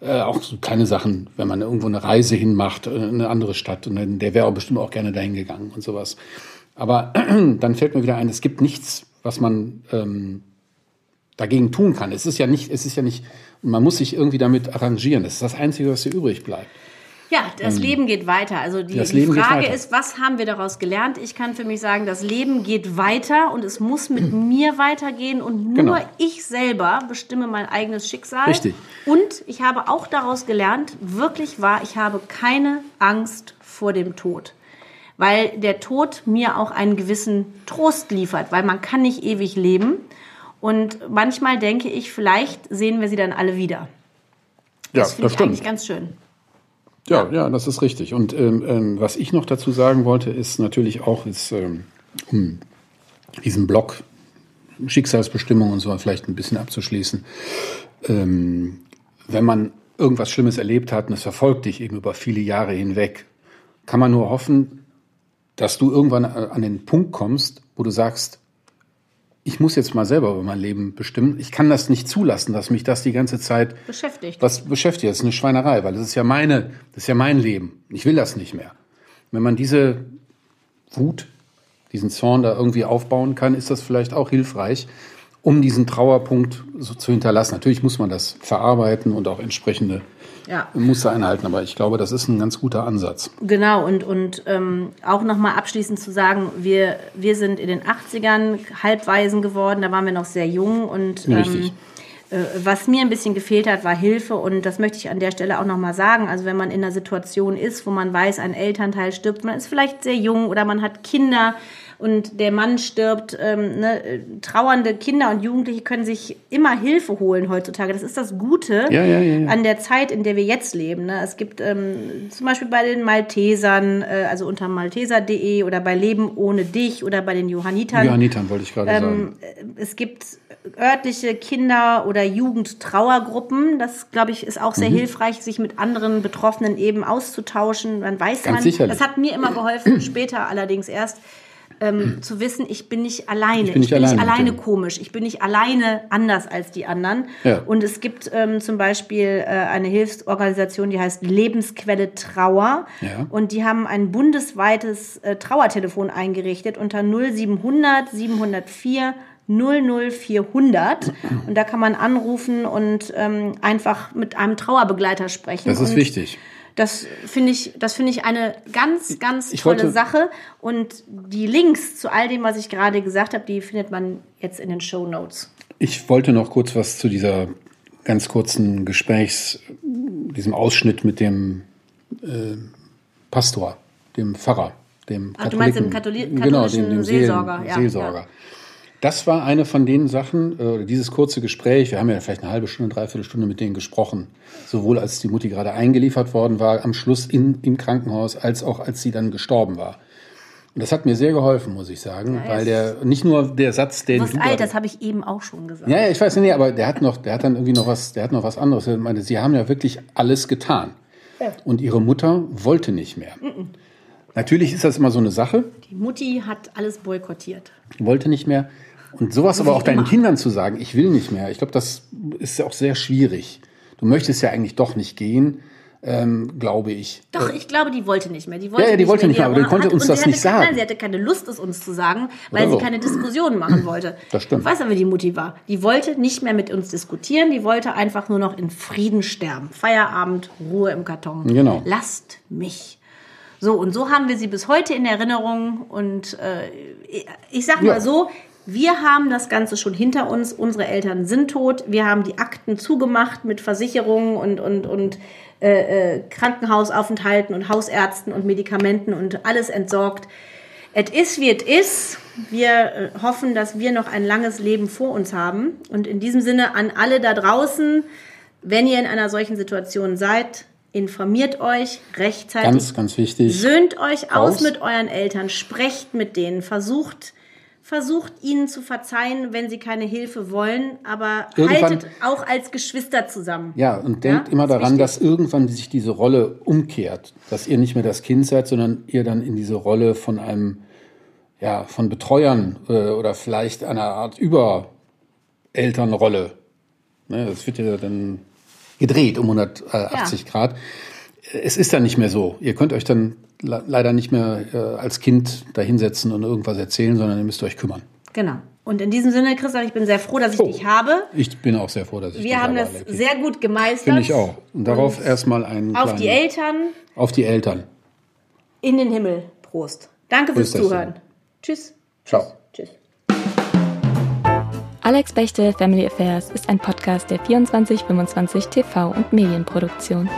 äh, auch so kleine Sachen, wenn man irgendwo eine Reise hinmacht, äh, eine andere Stadt und dann, der wäre auch bestimmt auch gerne dahin gegangen und sowas. Aber dann fällt mir wieder ein, es gibt nichts, was man ähm, dagegen tun kann. Es ist ja nicht, es ist ja nicht, man muss sich irgendwie damit arrangieren. Das ist das Einzige, was hier übrig bleibt. Ja, das ähm, Leben geht weiter. Also die, die Frage ist, was haben wir daraus gelernt? Ich kann für mich sagen, das Leben geht weiter und es muss mit mir weitergehen und nur genau. ich selber bestimme mein eigenes Schicksal. Richtig. Und ich habe auch daraus gelernt, wirklich wahr, ich habe keine Angst vor dem Tod. Weil der Tod mir auch einen gewissen Trost liefert, weil man kann nicht ewig leben. Und manchmal denke ich, vielleicht sehen wir sie dann alle wieder. Das ja, das stimmt. eigentlich ganz schön. Ja, ja, das ist richtig. Und ähm, ähm, was ich noch dazu sagen wollte, ist natürlich auch, ist, ähm, um diesen Block Schicksalsbestimmung und so vielleicht ein bisschen abzuschließen. Ähm, wenn man irgendwas Schlimmes erlebt hat und es verfolgt dich eben über viele Jahre hinweg, kann man nur hoffen, dass du irgendwann äh, an den Punkt kommst, wo du sagst, ich muss jetzt mal selber über mein Leben bestimmen. Ich kann das nicht zulassen, dass mich das die ganze Zeit beschäftigt. Was beschäftigt? Das ist eine Schweinerei, weil das ist ja meine, das ist ja mein Leben. Ich will das nicht mehr. Wenn man diese Wut, diesen Zorn da irgendwie aufbauen kann, ist das vielleicht auch hilfreich, um diesen Trauerpunkt so zu hinterlassen. Natürlich muss man das verarbeiten und auch entsprechende ja. Muster einhalten. Aber ich glaube, das ist ein ganz guter Ansatz. Genau, und, und ähm, auch nochmal abschließend zu sagen, wir, wir sind in den 80ern halbweisen geworden, da waren wir noch sehr jung und ähm, äh, was mir ein bisschen gefehlt hat, war Hilfe und das möchte ich an der Stelle auch nochmal sagen. Also wenn man in einer Situation ist, wo man weiß, ein Elternteil stirbt, man ist vielleicht sehr jung oder man hat Kinder, und der Mann stirbt. Ähm, ne? Trauernde Kinder und Jugendliche können sich immer Hilfe holen heutzutage. Das ist das Gute ja, ja, ja, an der Zeit, in der wir jetzt leben. Ne? Es gibt ähm, zum Beispiel bei den Maltesern, äh, also unter malteser.de oder bei Leben ohne dich oder bei den Johannitern. Johannitern wollte ich gerade ähm, sagen. Es gibt örtliche Kinder- oder Jugendtrauergruppen. Das, glaube ich, ist auch sehr mhm. hilfreich, sich mit anderen Betroffenen eben auszutauschen. Dann weiß Ganz man, sicherlich. das hat mir immer geholfen, später allerdings erst, ähm, zu wissen, ich bin nicht alleine. Ich bin nicht, ich bin alleine, nicht alleine komisch. Ich bin nicht alleine anders als die anderen. Ja. Und es gibt ähm, zum Beispiel äh, eine Hilfsorganisation, die heißt Lebensquelle Trauer. Ja. Und die haben ein bundesweites äh, Trauertelefon eingerichtet unter 0700 704 00400 und da kann man anrufen und ähm, einfach mit einem Trauerbegleiter sprechen. Das ist wichtig. Das finde ich, das finde ich eine ganz, ganz ich tolle wollte, Sache. Und die Links zu all dem, was ich gerade gesagt habe, die findet man jetzt in den Show Notes. Ich wollte noch kurz was zu dieser ganz kurzen Gesprächs, diesem Ausschnitt mit dem äh, Pastor, dem Pfarrer, dem Ach, du meinst dem Katholi genau, katholischen dem, dem Seelsorger, Seelsorger. ja. Das war eine von den Sachen, äh, dieses kurze Gespräch, wir haben ja vielleicht eine halbe Stunde, dreiviertel Stunde mit denen gesprochen, sowohl als die Mutti gerade eingeliefert worden war, am Schluss in, im Krankenhaus, als auch als sie dann gestorben war. Und das hat mir sehr geholfen, muss ich sagen, weil der, nicht nur der Satz, den Du hast du alt, das habe ich eben auch schon gesagt. ja, ja, ich weiß nicht, aber der hat noch, der hat dann irgendwie noch was, der hat noch was anderes. Er meinte, sie haben ja wirklich alles getan. Und ihre Mutter wollte nicht mehr. Natürlich ist das immer so eine Sache, Die Mutti hat alles boykottiert. wollte nicht mehr. Und sowas aber auch deinen immer. Kindern zu sagen, ich will nicht mehr, ich glaube, das ist ja auch sehr schwierig. Du möchtest ja eigentlich doch nicht gehen, ähm, glaube ich. Doch, ich glaube, die wollte nicht mehr. Die wollte Ja, ja, die wollte nicht mehr, aber die konnte uns das nicht sagen. Nein, sie hatte keine Lust, es uns zu sagen, weil Oder sie so. keine Diskussionen machen wollte. Das stimmt. Ich weiß aber, wie die Mutti war. Die wollte nicht mehr mit uns diskutieren, die wollte einfach nur noch in Frieden sterben. Feierabend, Ruhe im Karton. Genau. Lasst mich. So, und so haben wir sie bis heute in Erinnerung. Und äh, ich- ich sag mal Ja. so, wir haben das Ganze schon hinter uns. Unsere Eltern sind tot. Wir haben die Akten zugemacht mit Versicherungen und, und, und äh, äh, Krankenhausaufenthalten und Hausärzten und Medikamenten und alles entsorgt. Es ist, wie es ist. Wir äh, hoffen, dass wir noch ein langes Leben vor uns haben. Und in diesem Sinne an alle da draußen, wenn ihr in einer solchen Situation seid, informiert euch rechtzeitig. Ganz, ganz wichtig. Söhnt euch aus, Aus. mit euren Eltern, sprecht mit denen, versucht, versucht ihnen zu verzeihen, wenn sie keine Hilfe wollen, aber Irgendwann- haltet auch als Geschwister zusammen. Ja, und denkt Ja, immer ist daran, dass irgendwann sich diese Rolle umkehrt, dass ihr nicht mehr das Kind seid, sondern ihr dann in diese Rolle von einem, ja, von Betreuern äh, oder vielleicht einer Art Überelternrolle. Ne, das wird ja dann gedreht um 180 Grad. Es ist dann nicht mehr so. Ihr könnt euch dann le- leider nicht mehr äh, als Kind da hinsetzen und irgendwas erzählen, sondern ihr müsst euch kümmern. Genau. Und in diesem Sinne, Christoph, ich bin sehr froh, dass ich Oh. dich habe. Ich bin auch sehr froh, dass ich Wir haben das erlebt sehr gut gemeistert. Finde ich auch. Und darauf erstmal einen Auf die Eltern, Auf die Eltern. in den Himmel. Prost. Danke fürs ist das Zuhören. Tschüss. Ciao. Tschüss. Alex Bechtel Family Affairs ist ein Podcast der 2425 TV und Medienproduktion.